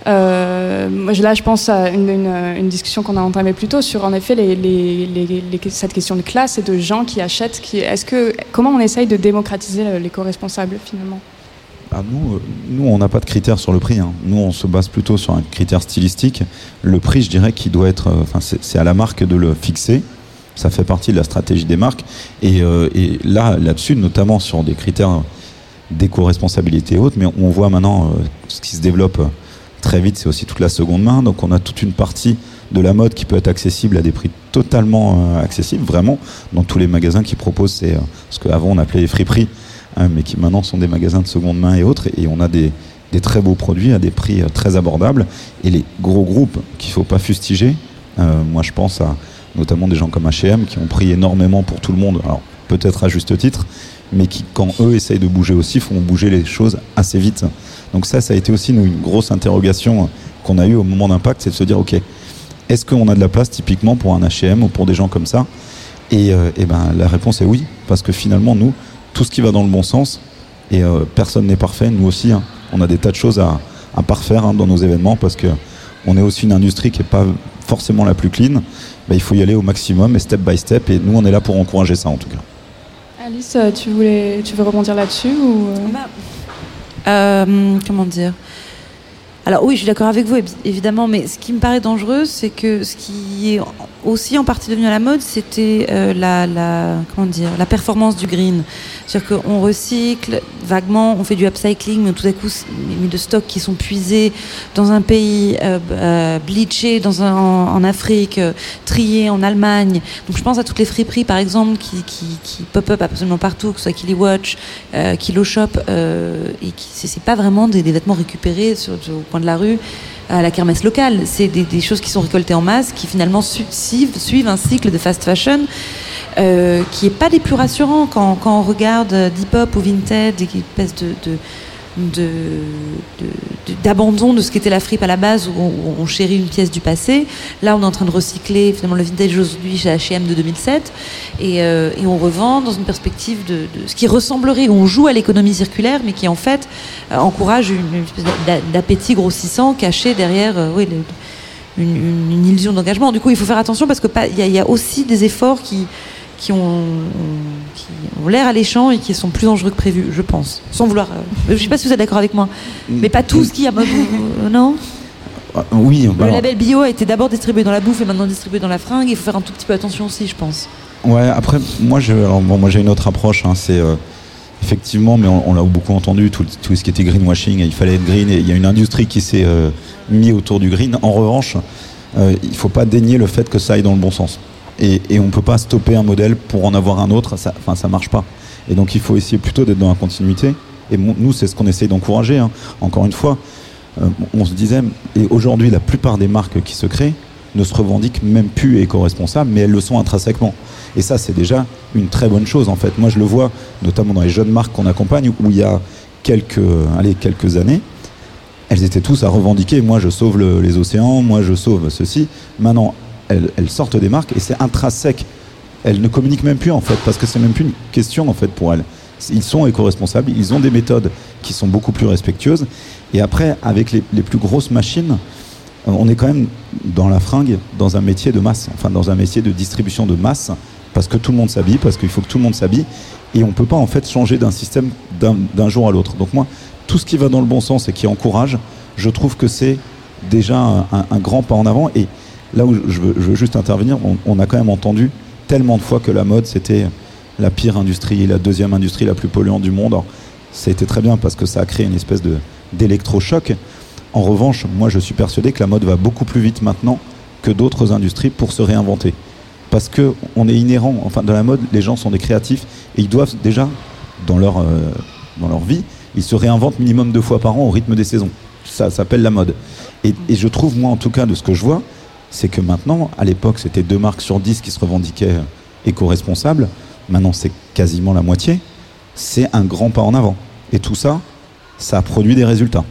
Euh, là, je pense à une, discussion qu'on a entamée plus tôt sur, en effet, cette question de classe et de gens qui achètent. Qui, est-ce que, comment on essaye de démocratiser le- l'éco-responsable, finalement? Ah, nous, euh, nous, on n'a pas de critères sur le prix. hein. Nous, on se base plutôt sur un critère stylistique. Le prix, je dirais qu'il doit être. euh, Enfin, c'est à la marque de le fixer. Ça fait partie de la stratégie des marques. Et, euh, là, là-dessus, notamment sur des critères d'éco-responsabilité et autres, mais on voit maintenant ce qui se développe très vite, c'est aussi toute la seconde main. Donc, on a toute une partie de la mode qui peut être accessible à des prix totalement accessibles, vraiment, dans tous les magasins qui proposent euh, ce qu'avant on appelait les friperies, hein, mais qui maintenant sont des magasins de seconde main et autres. Et on a des, des très beaux produits à des prix euh, très abordables. Et les gros groupes qu'il ne faut pas fustiger, euh, moi je pense à notamment des gens comme H&M qui ont pris énormément pour tout le monde, alors peut-être à juste titre, mais qui quand eux essayent de bouger aussi font bouger les choses assez vite. Donc ça, ça a été aussi une grosse interrogation qu'on a eue au moment d'impact, c'est de se dire ok, est-ce qu'on a de la place typiquement pour un H&M ou pour des gens comme ça? Et, euh, eh ben, la réponse est oui, parce que finalement, nous, tout ce qui va dans le bon sens, et euh, personne n'est parfait, nous aussi, hein, on a des tas de choses à, à parfaire hein, dans nos événements, parce que on est aussi une industrie qui n'est pas forcément la plus clean. Ben, il faut y aller au maximum et step by step, et nous, on est là pour encourager ça en tout cas. Alice, euh, tu, voulais, tu veux rebondir là-dessus ou... euh? Euh, comment dire? Alors oui, je suis d'accord avec vous, évi- évidemment, mais ce qui me paraît dangereux, c'est que ce qui est aussi en partie devenu à la mode, c'était euh, la, la, comment dire, la performance du green. C'est-à-dire qu'on recycle vaguement, on fait du upcycling, mais tout à coup, c'est des milliers de stocks qui sont puisés dans un pays, euh, euh, dans un, en, Afrique, euh, triés en Allemagne. Donc je pense à toutes les friperies, par exemple, qui, qui, qui pop-up absolument partout, que ce soit Kiliwatch, euh, Kilo Shop, et qui c'est pas vraiment des, vêtements récupérés sur, de la rue à la kermesse locale. C'est des, choses qui sont récoltées en masse, qui finalement su- suivent, un cycle de fast fashion euh, qui est pas des plus rassurants quand, on regarde euh, Depop ou Vinted, des espèces de de- de- de- d'abandon de, ce qu'était la fripe à la base où on, on chérit une pièce du passé. Là, on est en train de recycler finalement le vintage aujourd'hui chez H&M de 2007 et, euh, et on revend dans une perspective de, de ce qui ressemblerait, où on joue à l'économie circulaire, mais qui en fait euh, encourage une, une espèce d'a- d'appétit grossissant caché derrière euh, oui, une, une- illusion d'engagement. Du coup, il faut faire attention parce que il y, y a aussi des efforts qui qui ont, qui ont l'air alléchants et qui sont plus dangereux que prévu, je pense. Sans vouloir. euh, je sais pas si vous êtes d'accord avec moi, mais pas tout ce qui a. euh, non? Ah, oui, Le alors- label bio a été d'abord distribué dans la bouffe et maintenant distribué dans la fringue. Il faut faire un tout petit peu attention aussi, je pense. Ouais, après, moi, bon, j'ai une autre approche. hein, c'est euh, effectivement, mais on, on l'a beaucoup entendu, tout, tout ce qui était greenwashing, il fallait être green, et il y a une industrie qui s'est euh, mise autour du green. En revanche, euh, il ne faut pas dénier le fait que ça aille dans le bon sens. Et, et on ne peut pas stopper un modèle pour en avoir un autre, ça ne ça marche pas. Et donc il faut essayer plutôt d'être dans la continuité. Et nous, c'est ce qu'on essaye d'encourager. hein. Encore une fois, euh, on se disait, et aujourd'hui, la plupart des marques qui se créent ne se revendiquent même plus éco-responsables, mais elles le sont intrinsèquement. Et ça, c'est déjà une très bonne chose, en fait. Moi, je le vois, notamment dans les jeunes marques qu'on accompagne, où il y a quelques, allez, quelques années, elles étaient tous à revendiquer, moi, je sauve le- les océans, moi, je sauve ceci. Maintenant, elles, sortent des marques et c'est intrinsèque. Elles ne communiquent même plus, en fait, parce que c'est même plus une question, en fait, pour elles. Ils sont éco-responsables, ils ont des méthodes qui sont beaucoup plus respectueuses. Et après, avec les, plus grosses machines, euh, on est quand même dans la fringue, dans un métier de masse, enfin dans un métier de distribution de masse, parce que tout le monde s'habille, parce qu'il faut que tout le monde s'habille, et on ne peut pas en fait changer d'un système d'un jour à l'autre. Donc moi, tout ce qui va dans le bon sens et qui encourage, je trouve que c'est déjà un- un grand pas en avant. Et là où je veux, juste intervenir, on, a quand même entendu tellement de fois que la mode c'était la pire industrie, la deuxième industrie la plus polluante du monde. Ça a été très bien parce que ça a créé une espèce d'électrochoc. En revanche, moi je suis persuadé que la mode va beaucoup plus vite maintenant que d'autres industries pour se réinventer. Parce que on est inhérent, enfin dans la mode, les gens sont des créatifs et ils doivent déjà, dans leur, euh, dans leur vie, ils se réinventent minimum deux fois par an au rythme des saisons. Ça s'appelle la mode. Et je trouve, moi en tout cas, de ce que je vois, c'est que maintenant, à l'époque, c'était deux marques sur dix qui se revendiquaient éco-responsables. Maintenant, c'est quasiment la moitié. C'est un grand pas en avant. Et tout ça, ça a produit des résultats.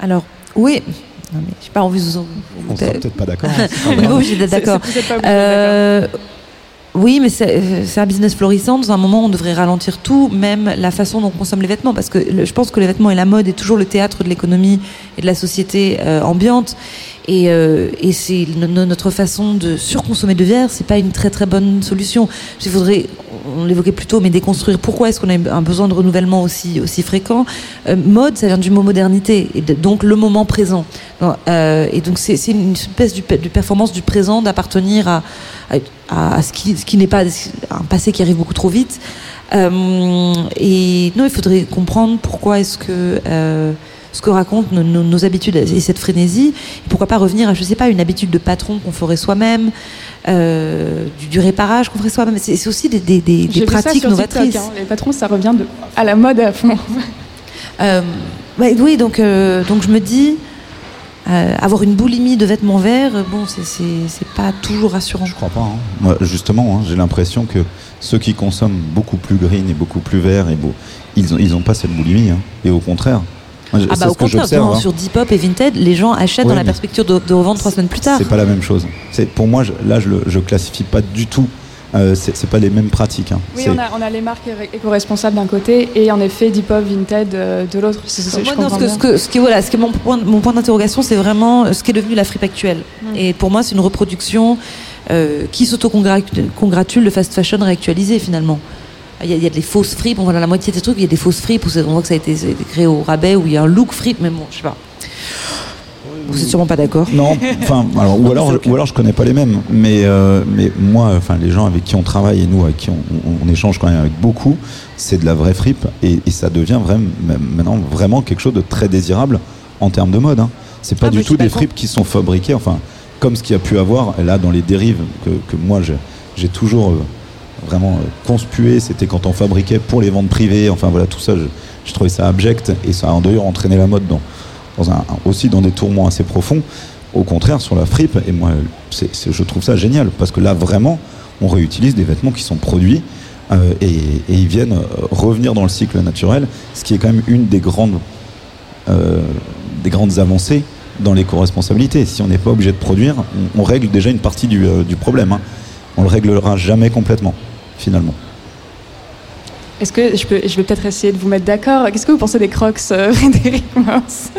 Alors, oui. Non, mais j'ai pas envie de vous. On sera peut-être pas d'accord. Obligé d'être d'accord. Euh, Oui, mais c'est euh, c'est un business florissant. Dans un moment, on devrait ralentir tout, même la façon dont on consomme les vêtements. Parce que le- je pense que les vêtements et la mode est toujours le théâtre de l'économie et de la société euh, ambiante. Et, euh, et c'est no- no- notre façon de surconsommer de verre, c'est pas une très très bonne solution. Il faudrait, on l'évoquait plus tôt, mais déconstruire pourquoi est-ce qu'on a un besoin de renouvellement aussi, aussi fréquent. Euh, mode, ça vient du mot modernité, donc le moment présent. Euh, et donc c'est une espèce de, performance du présent d'appartenir à, ce qui, ce qui n'est pas un passé qui arrive beaucoup trop vite. Euh, et non, il faudrait comprendre pourquoi est-ce que ce que racontent nos, nos- nos habitudes et cette frénésie. Et pourquoi pas revenir à, je sais pas, une habitude de patron qu'on ferait soi-même, euh, du, du réparage qu'on ferait soi-même. C'est aussi des, des, des- des pratiques novatrices. hein. Les patrons, ça revient de, à la mode à fond. Euh, oui, donc, euh, donc je me dis, euh, avoir une boulimie de vêtements verts, bon, c'est- pas toujours rassurant. Je crois pas. hein. Moi, justement, hein, j'ai l'impression que ceux qui consomment beaucoup plus green et beaucoup plus vert, et beau, ils ont, ils ont pas cette boulimie. hein. Et au contraire, Moi, Ah bah au contraire, hein. sur Depop et Vinted, les gens achètent Oui, dans la perspective de, de revendre trois semaines plus tard. C'est pas la même chose. C'est pour moi, je- là, je, le, je classifie pas du tout. Euh, c'est pas les mêmes pratiques. hein. Oui, on a, on a les marques éco- éco-responsables d'un côté et en effet Depop, Vinted euh, de l'autre. Ce comprends que, bien. ce que, ce qui, voilà, ce qui est mon point, mon point d'interrogation, c'est vraiment euh, ce qui est devenu la fripe actuelle. Mm. Et pour moi, c'est une reproduction euh, qui s'auto-congratule de fast fashion réactualisé finalement. Il y, a, il y a des fausses fripes, on voit dans la moitié des trucs, il y a des fausses fripes on voit que ça a été, créé au rabais, où il y a un look fripe, mais bon, je sais pas. Vous êtes sûrement pas d'accord. Non, enfin, alors, ou alors, je, ou alors je connais pas les mêmes, mais euh, mais moi, enfin, les gens avec qui on travaille et nous avec qui on, on- on échange quand même avec beaucoup, c'est de la vraie fripe et, et ça devient vraiment maintenant vraiment quelque chose de très désirable en termes de mode. Hein. C'est pas Ah, du tout des fripes qui sont fabriquées, enfin, comme ce qu'il y a pu avoir là dans les dérives que, que moi j'ai- j'ai toujours euh, vraiment euh, conspué. C'était quand on fabriquait pour les ventes privées, enfin voilà, tout ça, je, trouvais ça abject et ça a d'ailleurs entraîné la mode dans un, aussi dans des tourments assez profonds. Au contraire, sur la fripe, et moi, je trouve ça génial, parce que là, vraiment, on réutilise des vêtements qui sont produits euh, et, ils viennent euh, revenir dans le cycle naturel, ce qui est quand même une des grandes, des grandes avancées dans l'éco-responsabilité. Si on n'est pas obligé de produire, on, règle déjà une partie du, du problème. hein. On le réglera jamais complètement, finalement. Est-ce que je, peux, je vais peut-être essayer de vous mettre d'accord Qu'est-ce que vous pensez des crocs, euh, Frédéric Mars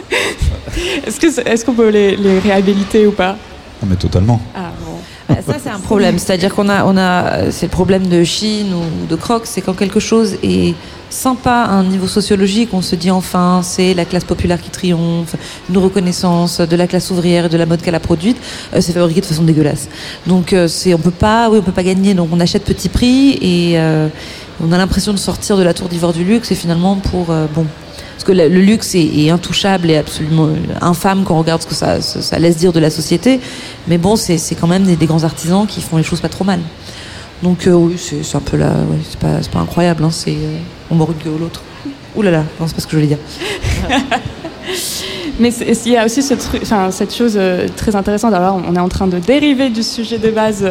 Est-ce que c'est- est-ce qu'on peut les, les réhabiliter ou pas? Ah, mais totalement. Ah bon. Ah, Ça, c'est un problème. C'est-à-dire qu'on a, on a, c'est le problème de Chine ou de Crocs, c'est quand quelque chose est sympa à un niveau sociologique, on se dit enfin, c'est la classe populaire qui triomphe, une reconnaissance de la classe ouvrière et de la mode qu'elle a produite, euh, c'est fabriqué de façon dégueulasse. Donc, euh, c'est, on peut pas, oui, on peut pas gagner. Donc, on achète petit prix et euh, on a l'impression de sortir de la tour d'ivoire du luxe et finalement pour, euh, bon. Que le, luxe est, intouchable et absolument euh, infâme quand on regarde ce que ça, laisse dire de la société. Mais bon, c'est quand même des, grands artisans qui font les choses pas trop mal. Donc euh, oui, c'est un peu là, c'est pas, incroyable, hein, c'est euh, on mord une queue ou l'autre. Ouh là là, non, c'est pas ce que je voulais dire. Mais il y a aussi cette chose très intéressante. Alors, on est en train de dériver du sujet de base,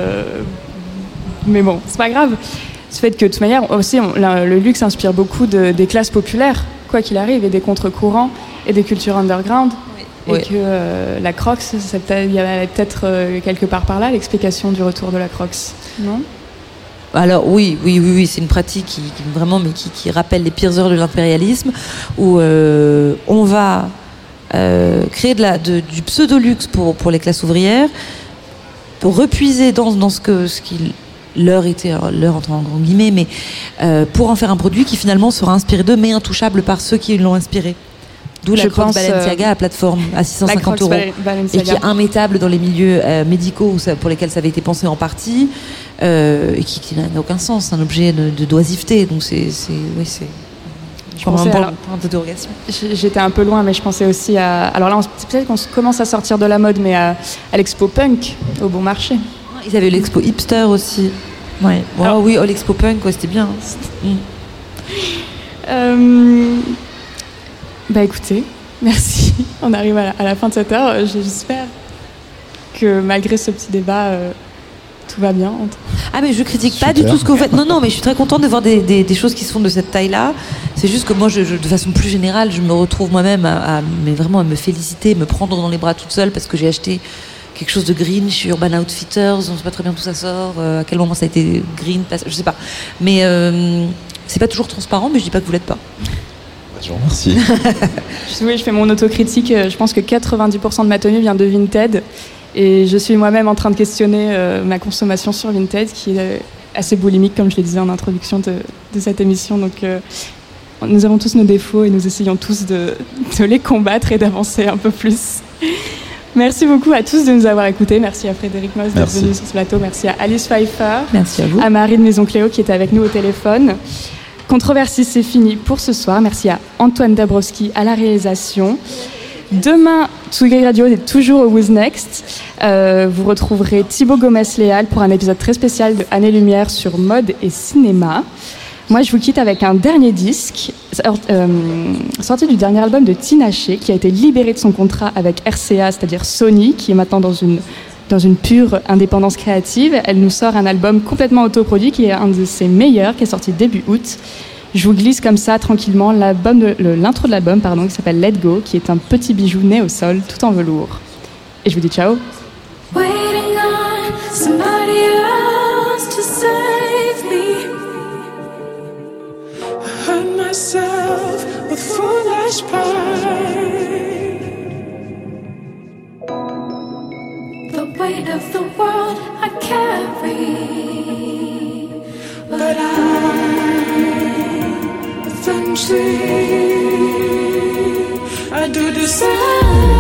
mais bon, c'est pas grave. Ce fait que, de toute manière, aussi, le luxe inspire beaucoup de- des classes populaires, quoi qu'il arrive, et des contre-courants et des cultures underground. Et Oui. que euh, la peut-être- il y a peut-être euh, quelque part par là l'explication du retour de la Crocs, non? Alors oui, oui, oui, oui, c'est une pratique qui, qui vraiment, mais qui, qui rappelle les pires heures de l'impérialisme, où euh, on va euh, créer de la, de- du pseudo-luxe pour, pour les classes ouvrières, pour repuiser dans, dans ce que ce qui leur était, alors, leur entre en grands guillemets, mais euh, pour en faire un produit qui finalement sera inspiré d'eux, mais intouchable par ceux qui l'ont inspiré. D'où la pense, euh, Balenciaga à plateforme à La 650 Crocs euros Bal- et Balenciaga. qui est immétable dans les milieux euh, médicaux ça- pour lesquels ça avait été pensé en partie euh, et qui, qui n'a aucun sens, c'est un objet de, de doisiveté. Donc c'est, oui, c'est. Je un J'étais un peu loin, mais je pensais aussi à. Alors là, peut-être qu'on commence à sortir de la mode, mais à, à l'expo punk au bon marché. Ils avaient l'expo hipster aussi. Ouais. Ouais, Alors- oui, oh, l'expo punk, ouais, c'était bien. Mm. Euh, Bah écoutez, merci. On arrive à la, à la fin de cette heure. Euh, J'espère que malgré ce petit débat, euh, tout va bien. entre- Ah mais je critique pas du tout ce que vous faites. Non non mais je suis très contente de voir des, des- des choses qui se font de cette taille-là. C'est juste que moi, je, je- de façon plus générale, je me retrouve moi-même à, à- mais vraiment à me féliciter, me prendre dans les bras toute seule parce que j'ai acheté quelque chose de green chez Urban Outfitters. On sait pas très bien d'où ça sort. euh, à quel moment ça a été green, je sais pas. Mais euh, c'est pas toujours transparent, mais je dis pas que vous l'êtes pas. Je vous remercie. Je- Oui, je fais mon autocritique. euh, Je pense que 90% de ma tenue vient de Vinted. Et je suis moi-même en train de questionner euh, ma consommation sur Vinted, qui est assez boulimique, comme je le disais en introduction de, de cette émission. Donc, euh, nous avons tous nos défauts et nous essayons tous de, de les combattre et d'avancer un peu plus. Merci beaucoup à tous de nous avoir écoutés. Merci à Frédéric Moss d'être venu sur ce plateau. Merci à Alice Pfeiffer. Merci à vous. à Marie de Maison Cléo qui est avec nous au téléphone. Controversie, c'est fini pour ce soir. Merci à Antoine Dabrowski à la réalisation. Demain, Tsugi Radio est toujours au Who's Next. Euh, vous retrouverez Thibaut Gomez-Léal pour un épisode très spécial de Année Lumière sur mode et cinéma. Moi, je vous quitte avec un dernier disque, sort- euh, sorti du dernier album de Tina Shea, qui a été libéré de son contrat avec RCA, c'est-à-dire Sony, qui est maintenant dans une, dans une pure indépendance créative. Elle nous sort un album complètement autoproduit, qui est un de ses meilleurs, qui est sorti début août. Je vous glisse comme ça, tranquillement, l'intro de l'album, pardon, qui s'appelle Let Go, qui est un petit bijou né au sol, tout en velours. Et je vous dis ciao myself with foolish pride. The weight of the world I carry, but I eventually I do decide.